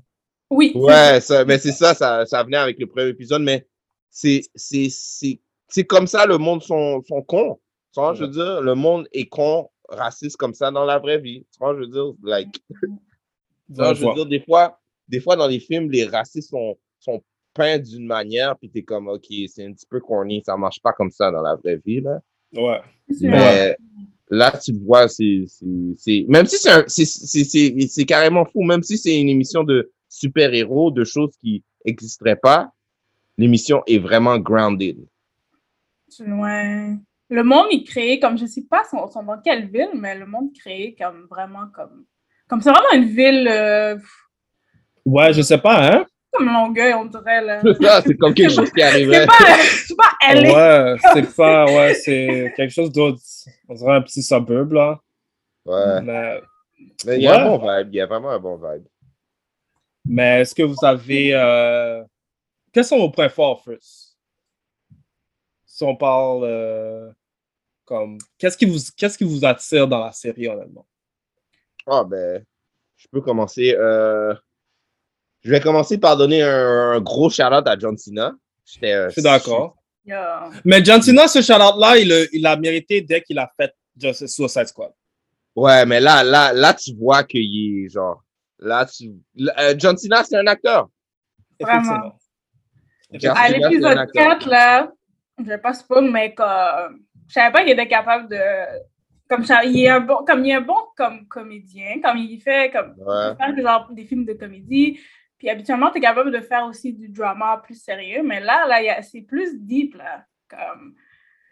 Oui. Ouais, ça, mais c'est ça, ça, ça venait avec le premier épisode, mais c'est, c'est, c'est, c'est comme ça, le monde sont, sont cons. Tu vois, je veux dire, le monde est con, raciste comme ça dans la vraie vie. Tu vois, je veux dire, like, tu vois, Ouais, je veux dire, des fois, des fois dans les films, les racistes sont, sont peints d'une manière, puis t'es comme, ok, c'est un petit peu corny, ça marche pas comme ça dans la vraie vie, là. Ouais. Mais là, tu le vois, c'est, c'est, c'est, même si c'est c'est, c'est, c'est, c'est carrément fou, même si c'est une émission de super-héros, de choses qui n'existeraient pas, l'émission est vraiment grounded. Ouais. Le monde est créé comme, je sais pas sont, sont dans quelle ville, mais le monde créé comme vraiment comme. Comme c'est vraiment une ville euh, Ouais, je sais pas, hein? Comme Longueuil, on dirait. Là. C'est ça, c'est comme quelque chose qui arriverait. C'est pas, c'est pas LA. Ouais, c'est pas, ouais, c'est quelque chose d'autre. On dirait un petit suburb, là. Ouais. Mais, Mais il y a un bon vibe, il y a vraiment un bon vibe. mais est-ce que vous avez. euh, Quels sont vos points forts, first? Si on parle. euh, Comme. Qu'est-ce qui, vous... Qu'est-ce qui vous attire dans la série, honnêtement? Ah, ben, je peux commencer. euh, Je vais commencer par donner un, un gros shout-out à John Cena. Euh, Je suis d'accord. Yeah. Mais John Cena, ce shout-out-là, il, a- il a mérité dès qu'il a fait Justice Suicide Squad. Ouais, mais là, là, là, tu vois qu'il est genre. Là, tu. euh, John Cena, c'est un acteur. Vraiment. Effectivement. À l'épisode acteur. 4, là, je vais pas mais comme, je savais pas qu'il était capable de. Comme ça, il est un bon, comme il est un bon comme comédien, comme il fait comme Ouais. il fait faire genre des films de comédie. Puis habituellement, tu es capable de faire aussi du drama plus sérieux, mais là, là, c'est plus deep, là. Comme,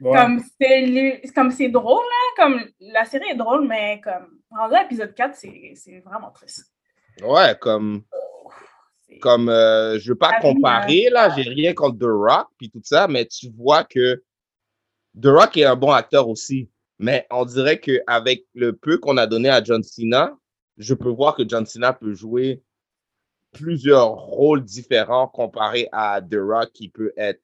Ouais. comme c'est les- comme c'est drôle, là. Comme la série est drôle, mais comme rendu à l'épisode 4, c'est c'est vraiment triste. Ouais, comme. C'est- comme euh, je veux pas comparer là, j'ai rien contre The Rock puis tout ça, mais tu vois que The Rock est un bon acteur aussi. Mais on dirait que avec le peu qu'on a donné à John Cena, je peux voir que John Cena peut jouer plusieurs rôles différents comparé à The Rock qui peut être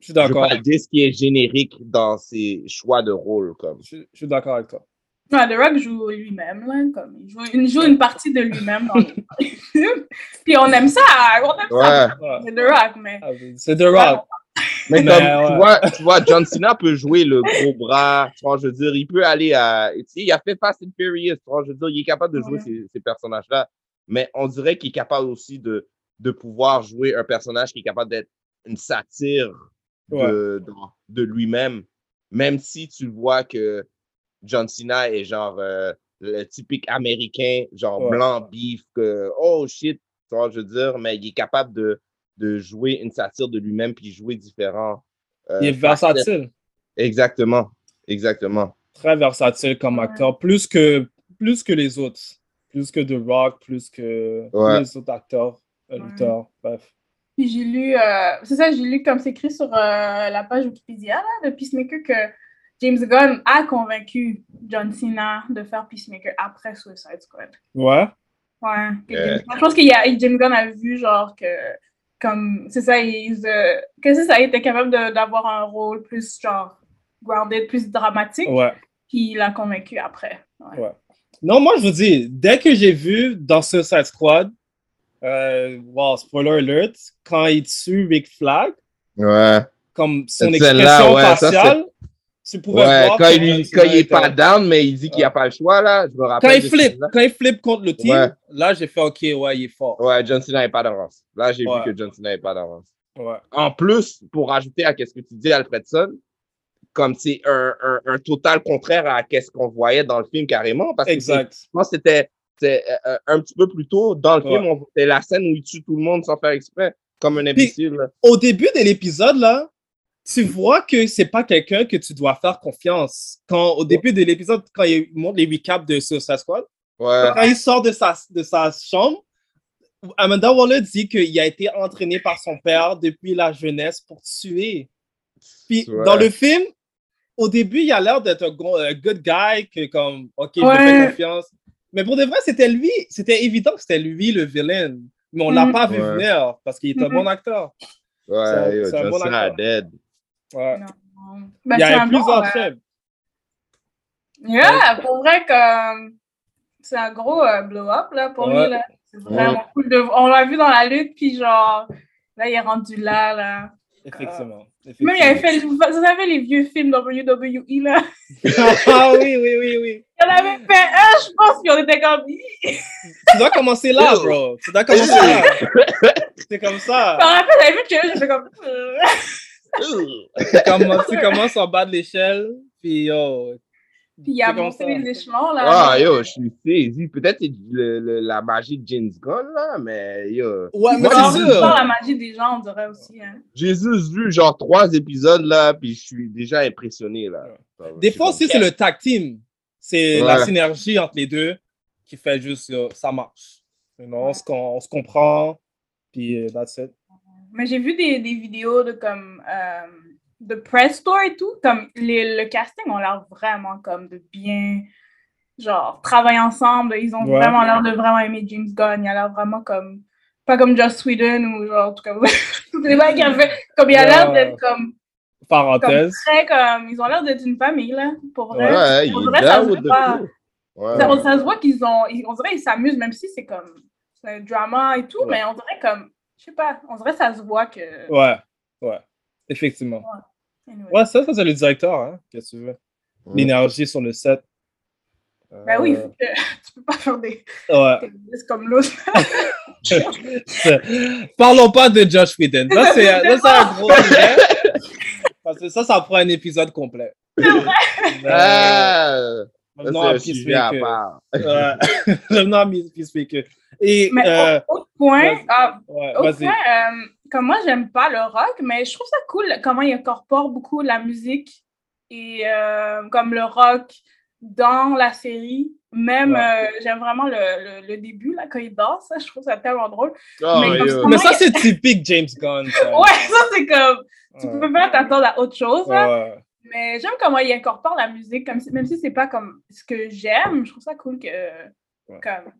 Je suis d'accord. ce qui est générique dans ses choix de rôle. Comme. Je, je suis d'accord avec toi. Ouais, The Rock joue lui-même, là, comme il joue, il joue une partie de lui-même dans. Puis on aime ça, on aime ça. Ouais. Ouais. C'est The Rock, mais Ah, C'est The Rock. Mais, Mais, comme, ouais. tu, vois, tu vois, John Cena peut jouer le gros bras. Tu vois, je veux dire, il peut aller à. Tu sais, il a fait Fast and Furious. Tu vois, je veux dire, il est capable de jouer Ouais. ces, ces personnages-là. Mais on dirait qu'il est capable aussi de, de pouvoir jouer un personnage qui est capable d'être une satire de, de, de lui-même. Même si tu vois que John Cena est genre euh, le typique américain, genre Ouais. blanc, bif, que oh shit, tu vois, je veux dire, mais il est capable de, de jouer une satire de lui-même puis jouer différent. euh, Il est versatile. Exactement, exactement. Très versatile comme acteur. Plus que, plus que les autres. Plus que The Rock, plus que Ouais. les autres acteurs, euh, Ouais. lutteurs. Bref. Puis j'ai lu, euh, c'est ça, j'ai lu comme c'est écrit sur euh, la page Wikipédia là, de Peacemaker que James Gunn a convaincu John Cena de faire Peacemaker après Suicide Squad. Ouais. Ouais. Euh. Je pense qu'il y a James Gunn a vu genre que comme c'est ça, il, euh, que c'est ça, il était capable de- d'avoir un rôle plus genre grounded, plus dramatique. Ouais. Puis il l'a convaincu après. Ouais. Ouais. Non, moi, je vous dis, dès que j'ai vu dans Suicide Squad, euh, wow, spoiler alert, quand il tue Rick Flag, Ouais. comme son expression ouais, ça, faciale, tu pouvais Ouais, voir quand il, quand il est pas down, mais il dit qu'il n'y a pas le choix, là, je me rappelle. Quand il flippe, ce scène-là. quand il flippe contre le team, là, j'ai fait OK, ouais, il est fort. Ouais, John Cena n'est pas d'avance. Là, j'ai vu que John Cena n'est pas d'avance. En plus, pour rajouter à ce que tu dis, Alfredson, comme c'est un, un, un total contraire à ce qu'on voyait dans le film carrément, parce que Exact. je pense que c'était c'est, euh, un petit peu plus tôt dans le Ouais. film, c'est la scène où il tue tout le monde sans faire exprès, comme un imbécile. Au début de l'épisode, là, tu vois que c'est pas quelqu'un que tu dois faire confiance. Quand, au début de l'épisode, quand il montre les recaps de Suicide Squad, Ouais. quand il sort de sa, de sa chambre, Amanda Waller dit qu'il a été entraîné par son père depuis la jeunesse pour tuer. Puis Ouais. dans le film, au début, il a l'air d'être un, un good guy, que comme, OK, je Ouais. fais confiance. Mais pour de vrai, c'était lui, c'était évident que c'était lui le vilain. Mais on l'a Mhm. pas vu Ouais. venir parce qu'il est un bon acteur. Ouais, C'est un- bon acteur. dead. Ouais. Non. Ben, il y c'est a un plusieurs bon, euh, films. Yeah, pour vrai que c'est un gros euh, blow-up là pour Ouais. lui là. C'est vraiment cool de On l'a vu dans la lutte puis genre là il est rendu là là. Effectivement. Même il avait fait vous savez les vieux films WWE là. ah oui, oui, oui, oui. Il en avait fait un je pense puis on était comme Tu dois commencer là, bro. Tu dois commencer là. C'est comme ça. Je me rappelle j'avais vu que j'étais comme euh. Tu commences, tu commences en bas de l'échelle, puis yo. Puis il a monté ça. les échelons là. Ah, yo, je suis saisi. Peut-être c'est le- le- la magie de James Gunn, là, mais yo. Ouais, mais c'est sûr. la magie des gens on dirait aussi hein. J'ai juste vu genre trois épisodes, là, puis je suis déjà impressionné, là. Des fois aussi, c'est le tag team. C'est Ouais. la synergie entre les deux qui fait juste yo, ça marche. Know, on, se, com- on se comprend, puis euh, that's it. Mais j'ai vu des, des vidéos de comme euh, de press tour et tout, comme les, le casting ont l'air vraiment comme de bien genre travailler ensemble, ils ont Ouais. vraiment l'air de vraiment aimer James Gunn, il a l'air vraiment comme pas comme Joss Whedon ou genre en tout cas tous les mecs qui ont fait comme il a l'air d'être comme, comme Parenthèse. très comme ils ont l'air d'être une famille là pour vrai. Ouais, il On est dirait ça se. Ouais. Ça, ça se voit qu'ils ont ils- on dirait qu'ils s'amusent même si c'est comme c'est un drama et tout, Ouais. mais on dirait comme je sais pas, on dirait ça se voit que Ouais, ouais. Effectivement. Anyway. Ouais, ça, ça c'est le directeur, hein, qu'est-ce que tu veux. L'énergie sur le set. Ben oui, Euh, faut que- tu peux pas faire des, ouais. des comme l'autre. Parlons pas de Josh Whedon. Là, c'est un gros sujet. Parce que ça, ça prend un épisode complet. Euh, revenons à un sujet à Peacemaker. part. Ouais. Revenons à Peacemaker. Et, Mais euh, au- autre point, ah, ouais, autre vas-y. point euh, comme moi, j'aime pas le rock, mais je trouve ça cool comment il incorpore beaucoup la musique et euh, comme le rock dans la série. Même, Ouais. euh, j'aime vraiment le, le, le début, là, quand il danse, ça, je trouve ça tellement drôle. Oh, Mais ça- Mais ça, c'est typique James Gunn. ça. Ouais, ça, c'est comme, tu Ouais. peux pas t'attendre à autre chose. Mais j'aime comment il incorpore la musique, comme si- même si c'est pas comme ce que j'aime, je trouve ça cool que comme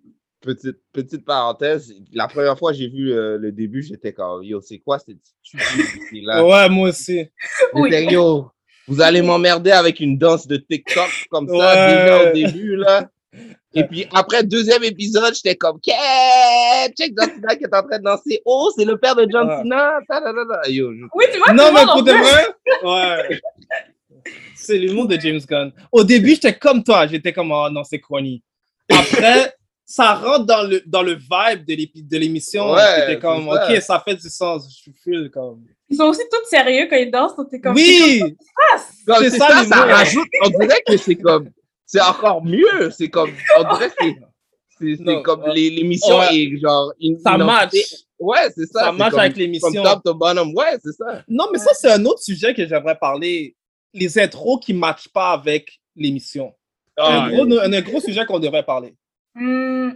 petite, petite parenthèse, la première fois que j'ai vu euh, le début, j'étais comme, yo, c'est quoi cette stupidité là? Ouais, moi aussi. Oui. Yo, vous allez m'emmerder avec une danse de TikTok comme ça, Ouais. déjà au début, là. Et puis après, deuxième épisode, j'étais comme, qu'est-ce check John Cena qui est en train de danser. Oh, c'est le père de John Ouais. Cena. Yo, je- Oui, tu vois, Non, mais monde en pour de vrai, ouais. C'est l'humour de James Gunn. Au début, j'étais comme toi. J'étais comme, oh non, c'est corny. Après, ça rentre dans le, dans le vibe de l'émission. Ouais, comme, ok, ça fait du sens. Je suis feel comme. Ils sont aussi tous sérieux quand ils dansent, donc t'es comme. Oui! c'est comme ça ça, ça, rajoute. On dirait que c'est comme. C'est encore mieux. C'est comme. On dirait que c'est. Comme l'émission Ouais. est genre. Une, Ça une match. Ouais, c'est ça. Ça match comme- avec l'émission. top to bottom. Ouais, c'est ça. Non, mais ça, c'est un autre sujet que j'aimerais parler. Les intros qui ne matchent pas avec l'émission. Ah, un, gros, un, un gros sujet qu'on devrait parler. Hmm,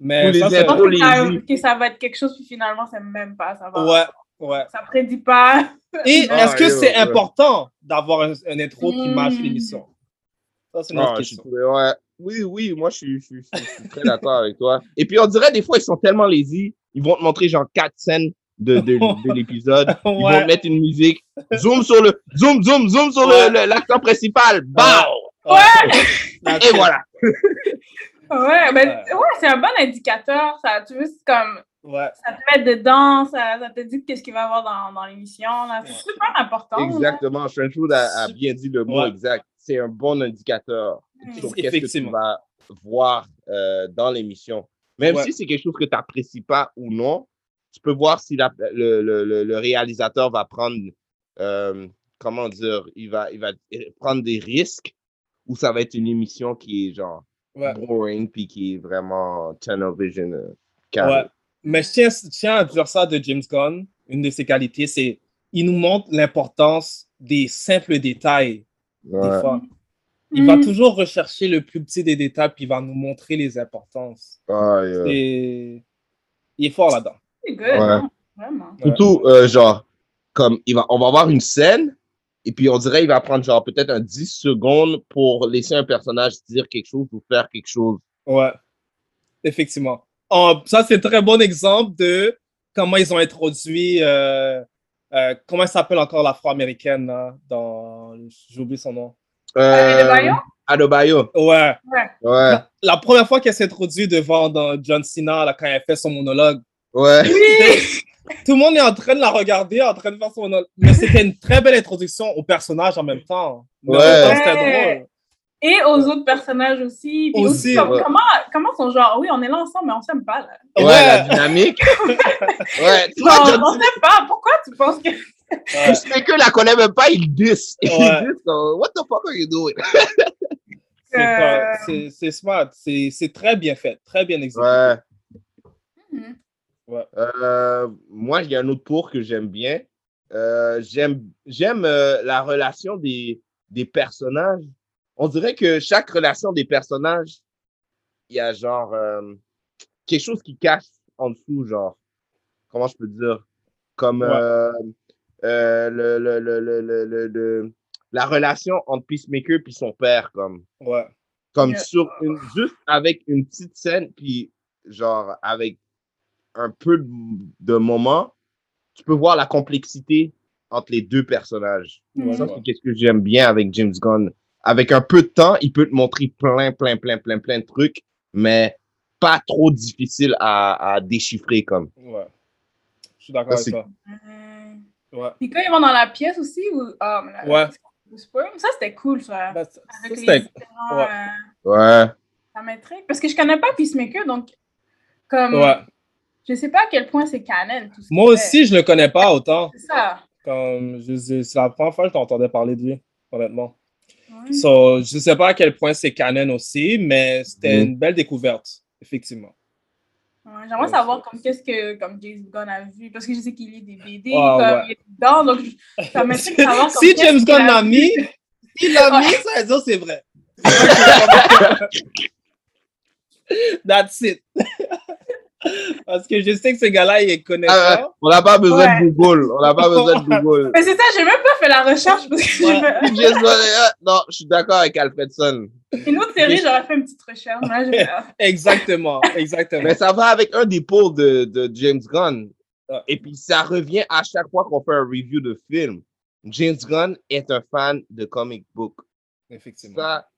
Mais ça, c'est- que ça, que ça va être quelque chose, puis finalement, c'est même pas. Ça va. Ouais, ouais. Ça prédit pas. Et Ah, est-ce que yo, c'est ouais. important d'avoir un, un intro qui Mm. matche l'émission? Ça, c'est Ah, je ouais. Oui, oui, moi, je suis, je suis- je suis- je suis très d'accord avec toi. Et puis, on dirait, des fois, ils sont tellement lazy, ils vont te montrer genre quatre scènes de, de, de l'épisode. Ils vont Ouais. te mettre une musique. Zoom sur le, zoom, zoom, zoom sur Ouais. le, l'acteur principal. Bam! That's Et voilà. Ouais, mais Ouais. ouais, c'est un bon indicateur. Ça, tu veux, c'est comme. Ouais. Ça te met dedans, ça, ça te dit qu'est-ce qu'il va y avoir dans, dans l'émission. C'est Ouais. super important. Exactement. Strangewood a, a bien dit le mot Ouais. exact. C'est un bon indicateur Mm. sur qu'est-ce que tu vas voir euh, dans l'émission. Même Ouais. si c'est quelque chose que tu n'apprécies pas ou non, tu peux voir si la- le, le- le- le réalisateur va prendre, euh, comment dire, il va, il va prendre des risques ou ça va être une émission qui est genre Ouais. boring puis qui est vraiment television euh, carré. Ouais. Mais je tiens, je tiens à dire ça de James Gunn. Une de ses qualités, c'est il nous montre l'importance des simples détails. Des Ouais. fois. Il va Mm. toujours rechercher le plus petit des détails, puis il va nous montrer les importances. Ah, yeah. Et il est fort là-dedans. C'est good. Ouais. hein, Vraiment. Ouais. Surtout, euh, genre, comme il va, on va avoir une scène, et puis on dirait il va prendre genre peut-être un 10 secondes pour laisser un personnage dire quelque chose ou faire quelque chose. Ouais, effectivement. Oh, ça, c'est un très bon exemple de comment ils ont introduit. euh, euh, comment elle s'appelle encore l'afro-américaine là, dans. J'ai oublié son nom. Euh, Adebayo? Adebayo. Ouais. Ouais. Ouais. La, la première fois qu'elle s'est introduite devant dans John Cena, là, quand elle fait son monologue, Ouais. tout le monde est en train de la regarder, en train de faire son. Mais c'était une très belle introduction au personnage en même temps. Mais Ouais. même temps, C'était Ouais. drôle. Et aux autres personnages aussi. Puis aussi, Aussi, comme- ouais. comment, comment sont genre, oui, on est là ensemble, mais on s'aime pas. Là. Ouais, Ouais. la dynamique. ouais. Genre, John on s'aime pas. Pourquoi tu penses que. Ouais. Peacemaker la connaît même pas, il diss. Il Ouais. diss What the fuck are you doing? C'est Euh, c'est- c'est smart. C'est c'est très bien fait. Très bien exécuté. Ouais. Euh, moi, il y a un autre pour que j'aime bien. Euh, j'aime j'aime euh, la relation des, des personnages. On dirait que chaque relation des personnages, il y a genre euh, quelque chose qui cache en dessous, genre. Comment je peux dire? Comme Ouais. euh, euh, le, le, le, le, le, le- le- la relation entre Peacemaker puis son père, comme Ouais. comme Yeah. sur une, juste avec une petite scène puis genre avec un peu de, de moments tu peux voir la complexité entre les deux personnages Ouais, ça c'est qu'est-ce que j'aime bien avec James Gunn avec un peu de temps il peut te montrer plein plein plein plein plein de trucs mais pas trop difficile à, à déchiffrer comme Ouais. Je suis d'accord Ça, avec toi. Mhm. Ouais. Puis quand ils vont dans la pièce aussi, ou. Ah, mais là, Ouais. Ça, c'était cool, ça. Ça- Avec ça, les ouais. euh, ouais ça m'intrigue. Parce que je connais pas Peacemaker, donc. Comme. Ouais. Je sais pas à quel point c'est canon. Tout ce qu'il Moi fait. aussi, je le connais pas autant. C'est ça. Comme je sais- c'est la première fois que je t'entendais parler de lui, honnêtement. Ouais. So, je sais pas à quel point c'est canon aussi, mais c'était Mhm. une belle découverte, effectivement. Ouais, J'aimerais Ouais, savoir comme qu'est-ce que comme James Gunn a vu parce que je sais qu'il lit des BD comme ouais. il est dedans donc je- ça m'intrigue de savoir si James Gunn a l'a mis, il l'a Ouais. mis, ça veut dire c'est vrai. That's it. Parce que je sais que ce gars-là, il est connaisseur. Ah, on n'a pas besoin de Google. On n'a pas besoin de Google. Mais c'est ça, j'ai même pas fait la recherche parce que Smollett, non, je suis d'accord avec Alfredson. une autre série, j'aurais fait une petite recherche. Là. Exactement, exactement. Mais ça va avec un des pôles de, de James Gunn. Et puis ça revient à chaque fois qu'on fait un review de film. James Gunn est un fan de comic book. Effectivement. Ça,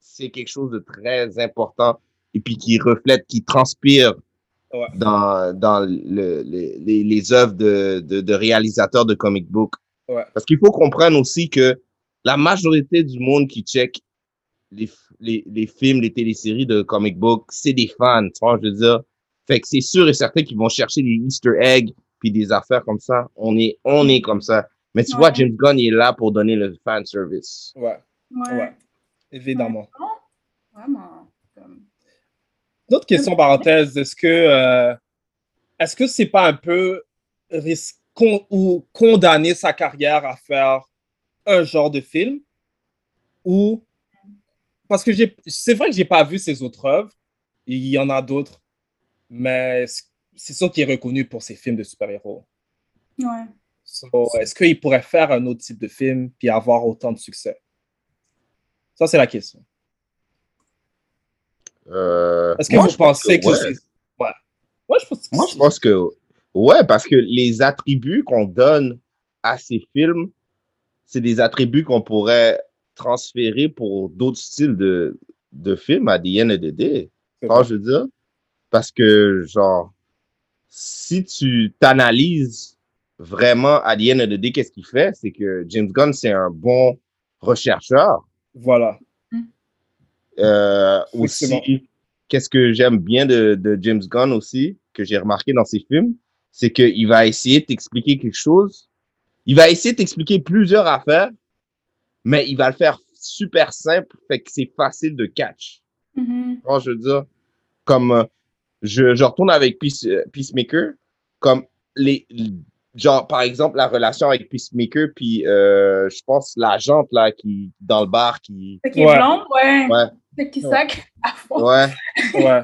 c'est quelque chose de très important et puis qui reflète, qui transpire Ouais. dans, dans le- les, les, les œuvres de, de, de réalisateurs de comic book. Ouais. Parce qu'il faut comprendre aussi que la majorité du monde qui check les, les, les films, les téléséries de comic book, c'est des fans, tu vois, je veux dire? Fait que c'est sûr et certain qu'ils vont chercher des easter eggs puis des affaires comme ça. On est, on est comme ça. Mais tu vois. James Gunn, il est là pour donner le fan service. Ouais, Ouais. ouais, évidemment. Vraiment. D'autres questions parenthèses. Est-ce que euh, est-ce que c'est pas un peu risque con- ou condamner sa carrière à faire un genre de film? Ou parce que c'est vrai que j'ai pas vu ses autres œuvres. Il y en a d'autres, mais c'est sûr qu'il est reconnu pour ses films de super-héros. Ouais. So, est-ce qu'il pourrait faire un autre type de film puis avoir autant de succès? Ça, c'est la question. Euh, Est-ce que moi, vous je pense pensez que, ouais. c'est. Ouais. Moi, je pense que Moi, je pense que ouais, parce que les attributs qu'on donne à ces films, c'est des attributs qu'on pourrait transférer pour d'autres styles de, de films à the end of the day. Vrai. je veux dire? Parce que, genre, si tu t'analyses vraiment à the end of the day, qu'est-ce qu'il fait? C'est que James Gunn, c'est un bon rechercheur. Voilà. Euh, aussi, qu'est-ce que j'aime bien de, de James Gunn aussi, que j'ai remarqué dans ses films, c'est qu'il va essayer de t'expliquer quelque chose. Il va essayer de t'expliquer plusieurs affaires, mais il va le faire super simple, fait que c'est facile de catch. Quand je veux dire, comme euh, je, je retourne avec Peace, euh, Peacemaker, comme les, genre par exemple la relation avec Peacemaker, puis euh, je pense l'agente là qui dans le bar qui, qu'il est Ouais. ouais. ouais, Fait qu'il sac à fond. ouais. Ouais.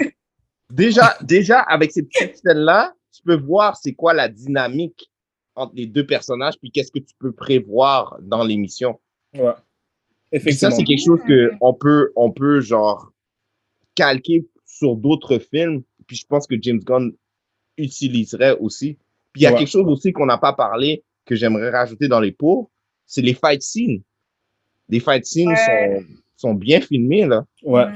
déjà, déjà, avec ces petites scènes-là, tu peux voir c'est quoi la dynamique entre les deux personnages, puis qu'est-ce que tu peux prévoir dans l'émission. Ouais. Puis ça, Effectivement. c'est quelque chose que on peut, on peut genre calquer sur d'autres films. Puis je pense que James Gunn utiliserait aussi. Puis il y a Ouais. quelque chose aussi qu'on n'a pas parlé que j'aimerais rajouter dans les pots, c'est les fight scenes. Les fight scenes Ouais. sont, sont bien filmés là. Ouais.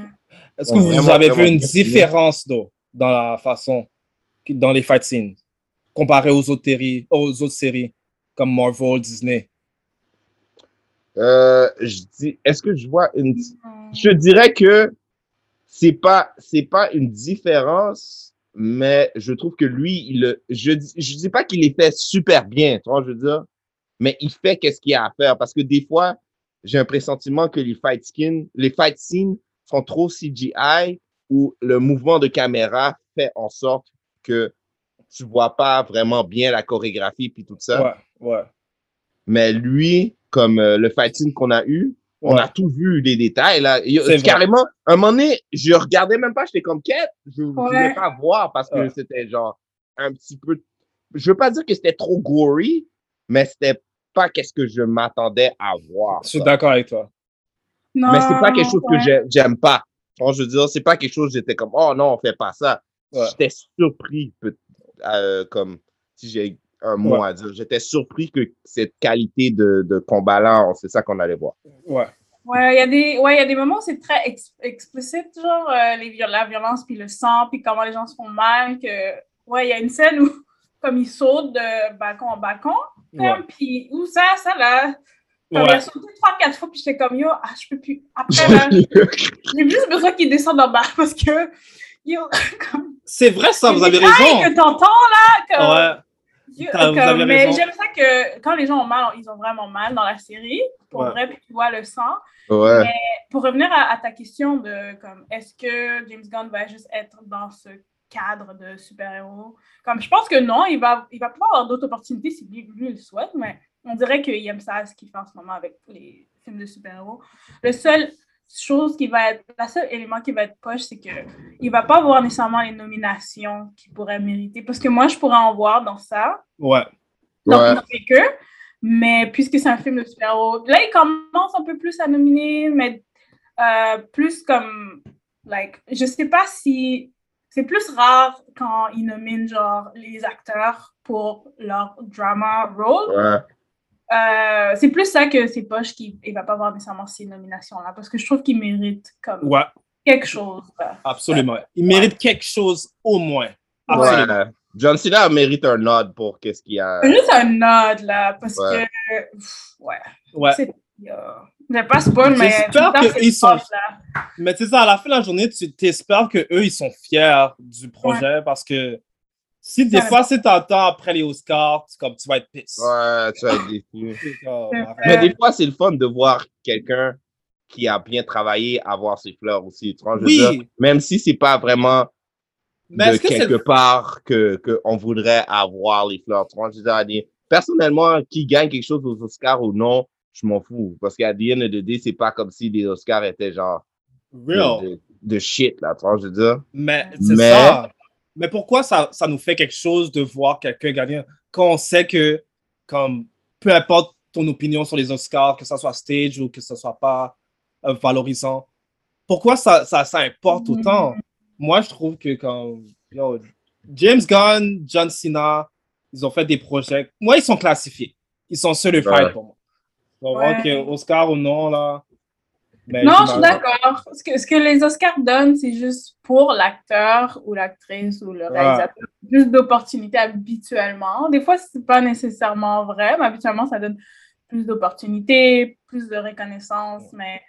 Est-ce que vous avez vu une différence, though, dans la façon, dans les fight scenes, comparé aux autres, séries, aux autres séries, comme Marvel, Disney? Euh, je dis, est-ce que je vois une, je dirais que c'est pas c'est pas une différence mais je trouve que lui il le- je dis je dis pas qu'il les fait super bien tu vois je veux dire mais il fait qu'est-ce qu'il y a à faire parce que des fois j'ai un pressentiment que les fight scenes les fight scenes sont trop CGI ou le mouvement de caméra fait en sorte que tu vois pas vraiment bien la chorégraphie puis tout ça Ouais, ouais. mais lui comme euh, le fight scene qu'on a eu on Ouais. a tout vu les détails là. Carrément, un moment donné, je regardais même pas, j'étais comme quête, je ne voulais Ouais. pas voir parce que Ouais. c'était genre un petit peu. Je veux pas dire que c'était trop gory, mais c'était pas qu'est-ce que je m'attendais à voir. Je suis d'accord avec toi. Non, Mais c'est pas quelque chose ouais. que j'ai- j'aime pas. Je veux dire, c'est pas quelque chose j'étais comme oh non, on fait pas ça. Ouais. J'étais surpris, euh, comme si j'ai un mot Ouais. à dire. J'étais surpris que cette qualité de, de combat-là, c'est ça qu'on allait voir. Ouais. Ouais, il y a des, ouais, il y a des moments où c'est très ex- explicite, genre euh, les viol- la violence, puis le sang, puis comment les gens se font mal. Que, ouais, il y a une scène où, comme ils sautent de balcon en balcon. Puis où ça, ça là, comme Ouais. a sauté trois, quatre fois, puis j'étais comme yo, ah, je peux plus. Après, là, j'ai juste besoin qu'il descende en bas parce que, yo, comme, C'est vrai, ça, vous avez raison. que t'entends là, comme, Ouais. Yo, T'as- vous comme- avez mais raison. j'aime ça que quand les gens ont mal, ils ont vraiment mal dans la série, pour Ouais. vrai, puis tu vois le sang. Ouais. Pour revenir à, à ta question de comme est-ce que James Gunn va juste être dans ce cadre de super-héros, comme je pense que non, il va, il va pouvoir avoir d'autres opportunités si lui, lui le souhaite, mais on dirait qu'il aime ça, ce qu'il fait en ce moment avec les films de super-héros. Le seul, chose qui va être, la seule élément qui va être poche, c'est que il va pas avoir nécessairement les nominations qu'il pourrait mériter. Parce que moi, je pourrais en voir dans ça. Ouais. Donc, Ouais. fait que. Mais puisque c'est un film de super-héros, là, il commence un peu plus à nominer, mais euh, plus comme, like, je sais pas si, c'est plus rare quand ils nominent, genre, les acteurs pour leur drama role. Ouais. Euh, c'est plus ça que c'est poche qu'il ne va pas avoir nécessairement ces nominations-là, parce que je trouve qu'il mérite comme Ouais, quelque chose. là. absolument. Il mérite quelque chose au moins. Absolument. John Cena mérite un nod pour qu'est-ce qu'il y a. Juste un nod, là, parce Ouais. que, pff, ouais, Ouais. Pas spoil, mais... J'espère tout le temps, qu'ils sont- là. Mais c'est ça, à la fin de la journée, tu t'espères que eux ils sont fiers du projet parce que si des Ouais. fois, si t'entends après les Oscars, tu, comme, tu vas être pisse. Ouais, tu vas être déçu. Mais des fois, c'est le fun de voir quelqu'un qui a bien travaillé avoir ses fleurs aussi. Tu vois, je veux Oui. dire, même si c'est pas vraiment Mais de que quelque part que, que on voudrait avoir les fleurs. Tu vois, je veux dire, à des- personnellement, qui gagne quelque chose aux Oscars ou non, je m'en fous. Parce qu'à the end of the day, c'est pas comme si les Oscars étaient genre real? de, shit, là. Tu vois, je veux dire? Mais c'est Mais- ça. Mais pourquoi ça, ça nous fait quelque chose de voir quelqu'un gagner? Quand on sait que, comme, peu importe ton opinion sur les Oscars, que ça soit stage ou que ce soit pas euh, valorisant, pourquoi ça, ça, ça importe autant? Moi, je trouve que comme yo, James Gunn, John Cena, ils ont fait des projets. Moi, ils sont classifiés. Ils sont certified Ouais. pour moi. Donc, Ouais. ok, Oscar ou non, là. Mais Non, je suis d'accord. Ce que, ce que les Oscars donnent, c'est juste pour l'acteur ou l'actrice ou le Ouais. réalisateur. Plus d'opportunités habituellement. Des fois, c'est pas nécessairement vrai, mais habituellement, ça donne plus d'opportunités, plus de reconnaissance. Mais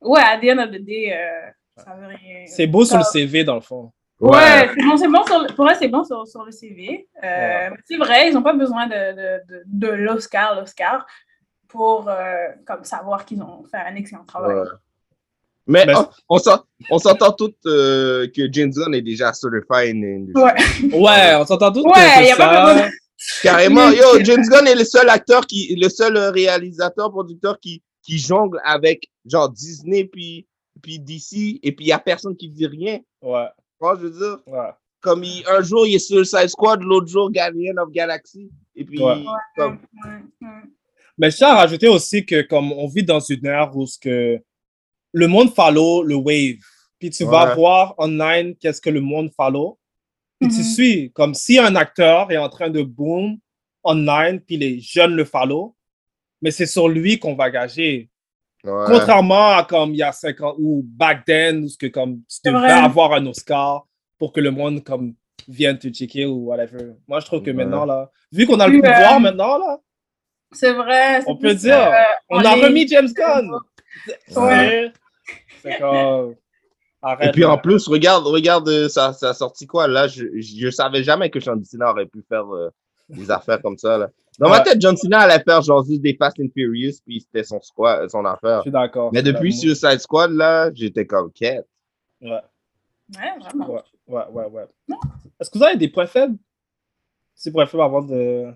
ouais, à the end of the day, euh, ça veut rien. C'est beau sur le CV, dans le fond. Ouais, c'est bon, c'est bon sur le- pour eux, c'est bon sur, sur le CV. Euh, Ouais. C'est vrai, ils n'ont pas besoin de, de, de, de l'Oscar, l'Oscar, pour euh, comme savoir qu'ils ont fait un excellent travail. Ouais. Mais on, on s'en- on s'entend tous euh, que James Gunn est déjà certified in. Ouais. Ouais, on s'entend tous Ouais, que y a pas ça. besoin Carrément, yo, James Gunn est le seul acteur qui, le seul réalisateur, producteur qui, qui jongle avec genre Disney puis, puis DC et puis il y a personne qui dit rien. Ouais, Moi, je veux dire, ouais. comme il- un jour il est sur Suicide Squad, l'autre jour Guardian of Galaxy et puis Ouais. comme Ouais, ouais. Mais je tiens à rajouter aussi que comme on vit dans une ère où ce que le monde follow le wave. Puis tu vas voir online qu'est-ce que le monde follow. Puis tu Mhm. suis. Comme si un acteur est en train de boom online, puis les jeunes le follow, mais c'est sur lui qu'on va gager. ouais. Contrairement à comme il y a 50 ou back then, où ce que comme tu devais vrai. avoir un Oscar pour que le monde comme vienne te checker ou whatever. Moi, je trouve que Ouais. maintenant, là, vu qu'on a le pouvoir maintenant, là, C'est vrai. c'est on peut dire, euh, on a remis James Gunn. Ouais. C'est comme. Arrête. Et puis en plus, regarde, regarde, euh, ça, ça a sorti quoi là? Je, je, je savais jamais que John Cena aurait pu faire euh, des affaires comme ça. Là. Dans ma tête, John Cena allait faire genre juste des Fast and Furious, puis c'était son squad, son affaire. Je suis d'accord. Mais depuis Suicide Squad, là, j'étais comme quête. Ouais, Ouais, vraiment. ouais, ouais, ouais. ouais. Est-ce que vous avez des points faibles? Si points faibles avant de.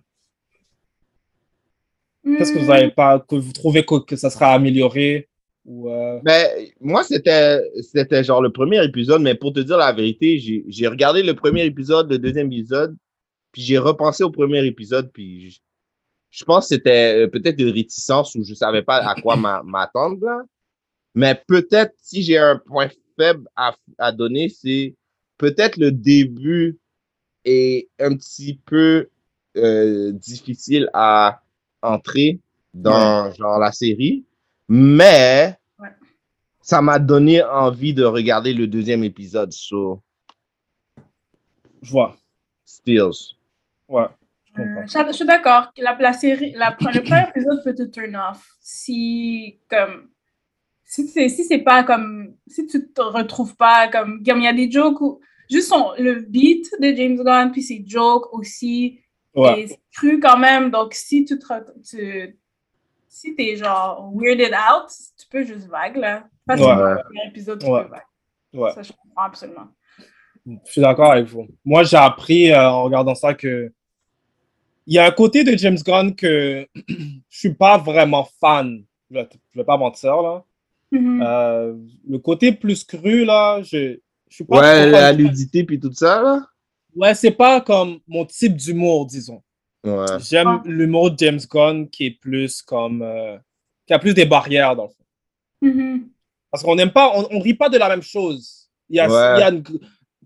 Qu'est-ce que vous avez pas, que vous trouvez que, que ça sera amélioré? Ou, euh, Mais moi, c'était c'était genre le premier épisode, mais pour te dire la vérité, j'ai j'ai regardé le premier épisode, le deuxième épisode, puis j'ai repensé au premier épisode, puis je, je pense que c'était euh, peut-être une réticence où je savais pas à quoi m'a- m'attendre. là. Mais peut-être si j'ai un point faible à, à donner, c'est peut-être le début est un petit peu euh, difficile à entrer dans genre la série, mais Ouais. ça m'a donné envie de regarder le deuxième épisode sur je vois. Stills. Ouais, je Euh, je suis d'accord. La, la série, la, le premier épisode peut te turn off si comme si c'est si c'est pas comme si tu te retrouves pas comme comme il y a des jokes où juste son, le beat de James Gunn puis ses jokes aussi Ouais, et c'est cru quand même donc si tu te tu si t'es genre weirded out tu peux juste vague là facilement Ouais. épisode tu Ouais. peux vague ouais. ça je comprends absolument Je suis d'accord avec vous. Moi, j'ai appris euh, en regardant ça que il y a un côté de James Gunn que je suis pas vraiment fan. Je vais, je vais pas mentir là. Mhm. Euh, le côté plus cru, là, je, je suis pas. Ouais, la fan. nudité puis tout ça, là. Ouais, c'est pas comme mon type d'humour, disons. Ouais. J'aime Ah. l'humour de James Gunn qui est plus comme. euh, qui a plus des barrières, dans le fond. Mhm. Parce qu'on n'aime pas, on, on rit pas de la même chose. Il y a, Ouais. il y a une-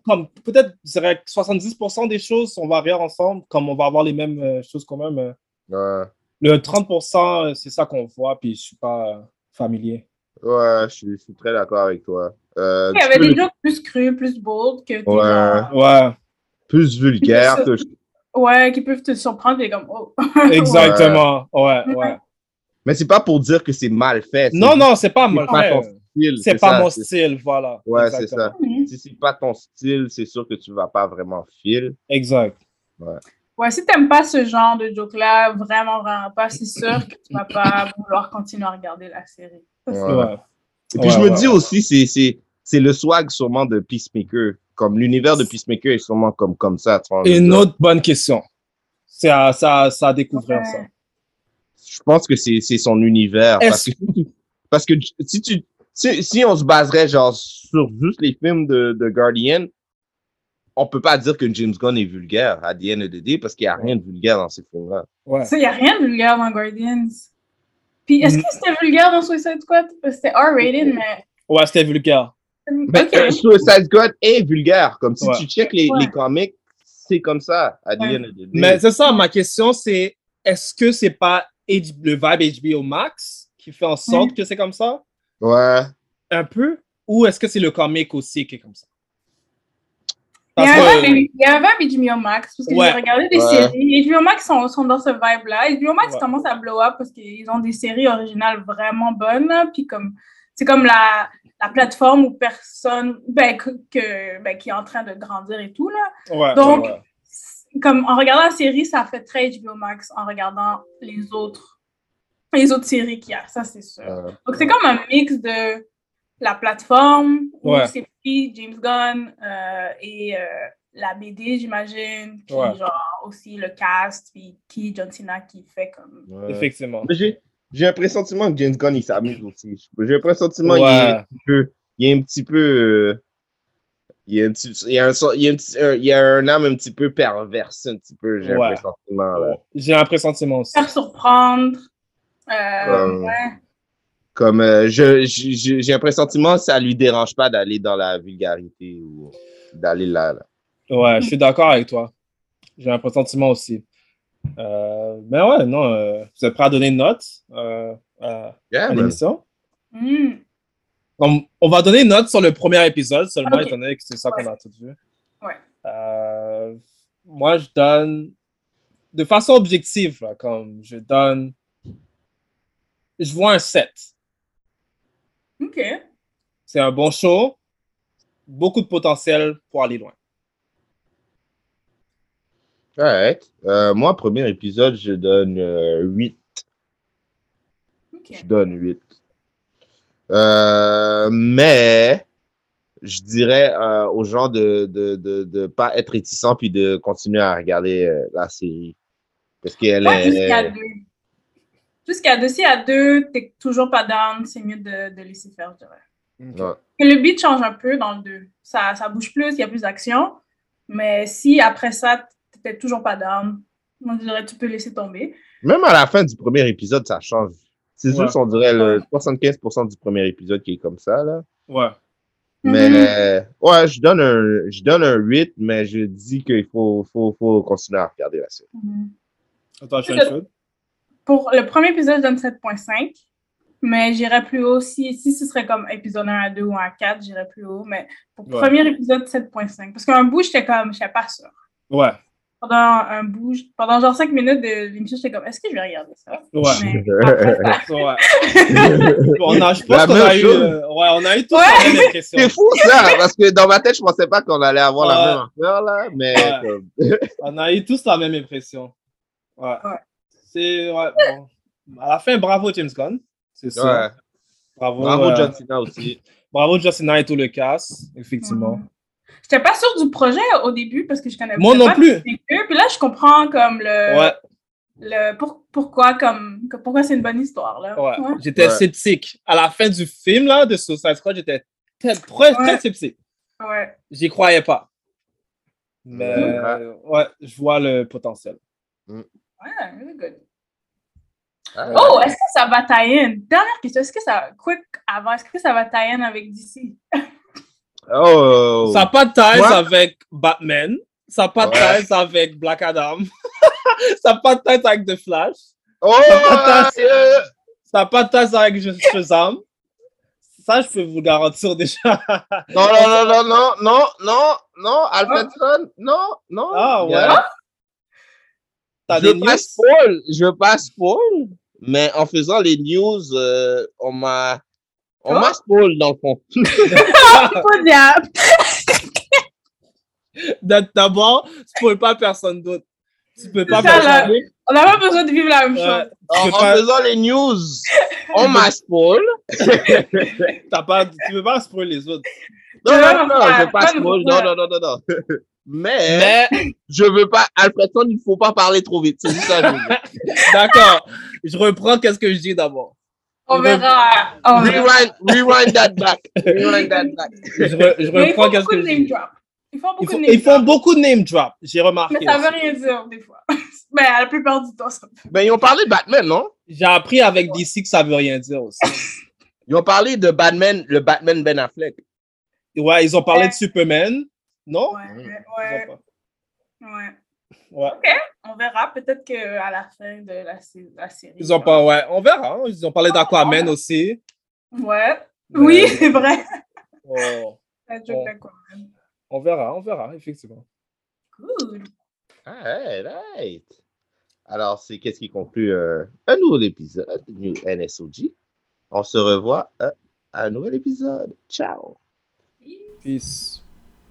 comme peut-être, je dirais que 70% des choses, on va rire ensemble, comme on va avoir les mêmes euh, choses quand même. euh. Ouais. Le 30%, euh, c'est ça qu'on voit, puis je suis pas euh, familier. Ouais, je suis, je suis très d'accord avec toi. Euh, Il y avait peux des jokes plus crus, plus bold que Ouais. Ouais, plus vulgaire C'est que ça. je- Ouais, qui peuvent te surprendre et comme oh. exactement. Ouais, ouais. Mais c'est pas pour dire que c'est mal fait. Non, non, c'est pas c'est mal pas ton fait. style, C'est pas ça, mon style, voilà. Ouais, c'est ça. Si c'est pas ton style, c'est sûr que tu vas pas vraiment fil. Exact. Ouais, si t'aimes pas ce genre de joke-là, vraiment, vraiment pas, c'est sûr que tu vas pas vouloir continuer à regarder la série. Ouais. Ouais. Et puis Ouais, je me ouais, dis ouais. aussi, c'est, c'est, le swag sûrement de Peacemaker. Comme l'univers de Peacemaker est sûrement comme, comme ça. Une dire. autre bonne question. C'est à, ça, ça à découvrir, ça. Je pense que c'est, c'est son univers. Parce que, parce que si tu, si, si on se baserait genre sur juste les films de, de Guardian, on peut pas dire que James Gunn est vulgaire à the end of the day parce qu'il y a rien de vulgaire dans ces films-là. Ouais. Ça, y a rien de vulgaire dans Guardians. Puis, est-ce Mm. que c'était vulgaire dans Suicide Squad? Que C'était R-rated, mais. Ouais, c'était vulgaire. Ben, Ok. euh, Suicide Squad est vulgaire. Comme si Ouais. tu checkes les, Ouais. les comics, c'est comme ça à Ouais. Mais c'est ça, ma question, c'est est-ce que c'est pas H- le vibe HBO Max qui fait en sorte que c'est comme ça? Ouais. Un peu? Ou est-ce que c'est le comic aussi qui est comme ça? Il y Parce a un vibe il y a un vibe HBO Max, parce que Ouais. j'ai regardé des Ouais. séries. HBO Max sont, sont dans ce vibe-là. HBO Max Ouais. commence à blow up parce qu'ils ont des séries originales vraiment bonnes. Puis comme c'est comme la, la plateforme où personne, ben, que, que- ben, qui est en train de grandir et tout. Là. Ouais, Donc, ouais, ouais. Comme en regardant la série, ça fait très HBO Max en regardant les autres, les autres séries qu'il y a. Ça, c'est sûr. Euh, Donc, c'est comme un mix de la plateforme où Ouais. c'est pris James Gunn euh, et euh, la BD, j'imagine, puis Ouais. genre aussi le cast, puis qui John Cena qui fait comme. ouais. Effectivement. J'ai, j'ai un pressentiment que James Gunn, il s'amuse aussi. J'ai un pressentiment qu'il est Ouais. un petit peu, il est un petit peu, euh, il y a un a a âme un petit peu perverse, un petit peu, j'ai Ouais. un pressentiment. J'ai un pressentiment aussi. Faire surprendre. Euh, Comme- ouais. Comme, euh, je, je- je- j'ai un pressentiment que ça lui dérange pas d'aller dans la vulgarité ou d'aller là, là. Ouais, je suis d'accord avec toi. J'ai un pressentiment aussi. Euh, mais ouais, non, euh, vous êtes prêt à donner une note euh, à, Yeah, à man. l'émission? Hmm. On, on va donner une note sur le premier épisode seulement, Ok. étant donné que c'est ça qu'on a tout vu. Ouais. Euh, moi, je donne de façon objective, là, comme je donne. Je vois un 7. OK. C'est un bon show, beaucoup de potentiel pour aller loin. Alright. Euh, moi, premier épisode, je donne euh, 8. OK. Je donne 8. Euh, mais je dirais euh, aux gens de de, de, de pas être réticents puis de continuer à regarder euh, la série. Parce qu'elle Ouais, jusqu'à est. deux. Jusqu'à deux. Si à deux, t'es toujours pas down, c'est mieux de, de laisser faire, je dirais. Ouais. Que le beat change un peu dans le 2. Ça, ça bouge plus, il y a plus d'action. Mais si après ça, t'étais toujours pas moi je dirais tu peux laisser tomber. Même à la fin du premier épisode, ça change. C'est Ouais. juste, on dirait, le 75% du premier épisode qui est comme ça, là. Ouais. Mais, Mhm. euh, ouais, je donne un, je donne un 8, mais je dis qu'il faut, faut, faut continuer à regarder la série. Mhm. Attends, je fais Je- une chose. Pour le premier épisode, je donne 7.5. Mais j'irais plus haut. Si, si ce serait comme épisode 1 à 2 ou 1 à 4, j'irais plus haut. Mais pour le Ouais. premier épisode, 7.5. Parce qu'un bout, j'étais comme, j'étais pas sûre. Ouais. Pendant un bout, pendant genre 5 minutes de l'émission, j'étais comme, est-ce que je vais regarder ça? Ouais. Mais je pense qu'on a eu. euh, ouais, on a eu tous Ouais. la même impression. C'est fou, ça, parce que dans ma tête, je pensais pas qu'on allait avoir la même affaire, là, mais Ouais. comme- On a eu tous la même impression. Ouais. Ouais. C'est. Ouais, bon. À la fin, bravo James Gunn. C'est ça. ouais. Bravo. Bravo euh, John Cena aussi. Bravo Justin et tout le cast, effectivement. J'étais pas sûre du projet au début parce que je connais Moi pas non plus. Peacemaker. Puis là, je comprends comme le. Ouais. le pour, pourquoi comme pourquoi c'est une bonne histoire là. Ouais. Ouais. J'étais Ouais. sceptique. À la fin du film, là, de Suicide Squad, j'étais très, très, sceptique. Ouais. J'y croyais pas. Mais, Ouais. ouais, je vois le potentiel. Ouais, really good. Ah, Oh, est-ce que ça va tie-in? Dernière question, est-ce que ça, quick avant, est-ce que ça va tie-in avec DC? Oh! Ça n'a pas de ties Moi- avec Batman. Ça n'a pas de Ouais. ties avec Black Adam. ça n'a pas de ties avec The Flash. Oh! Ça n'a pas de ties- avec Shazam. Ça, je peux vous garantir déjà. Non, non, non, non, non, non, non, non, Alfredson, non, non. Ah ouais? Yeah. T'as Je des veux pas news? spoil, je veux pas spoil, mais en faisant les news, euh, on m'a, on Quoi? m'a spoil dans le fond. Pas diable. D'abord, tu ne peux pas personne d'autre. Tu peux pas C'est ça, là. personne d'autre. On n'a pas besoin de vivre la même chose. Tu En, peux en pas- faisant les news, on m'a spoil. T'as pas, tu peux pas spoiler les autres. Non, non, non, pas- je veux pas spoil, non, non, non, non, non. Mais, Mais, je veux pas, Alfredson, il faut pas parler trop vite, c'est juste ça. que je veux dire. d'accord, je reprends qu'est-ce que je dis d'abord. On verra. On verra. Rewind, rewind that back. Rewind that back. Je, re- je ils reprends font qu'est-ce beaucoup que de je name drop. Ils font Ils beaucoup font, de name ils beaucoup de name drop, j'ai remarqué. Mais ça aussi. veut rien dire, des fois. Mais la plupart du temps, ça veut. Ben, ils ont parlé de Batman, non? J'ai appris avec DC que ça veut rien dire aussi. Ils ont parlé de Batman, le Batman Ben Affleck. Ouais, ils ont parlé Ouais. de Superman, non? Ouais, Ils ouais, ouais. Ouais. On verra. Peut-être qu'à la fin de la, sé- la série. Ils ont pas, ouais, on verra. hein. Ils ont parlé d'Aquaman aussi. Ouais. Mais- Oui, c'est vrai. Oh, La joke Oh. d'Aquaman. on verra, on verra, effectivement. Cool. Alright, right. Alors, c'est qu'est-ce qui conclut euh, un nouvel épisode de New NSOG. On se revoit euh, à un nouvel épisode. Ciao. Peace.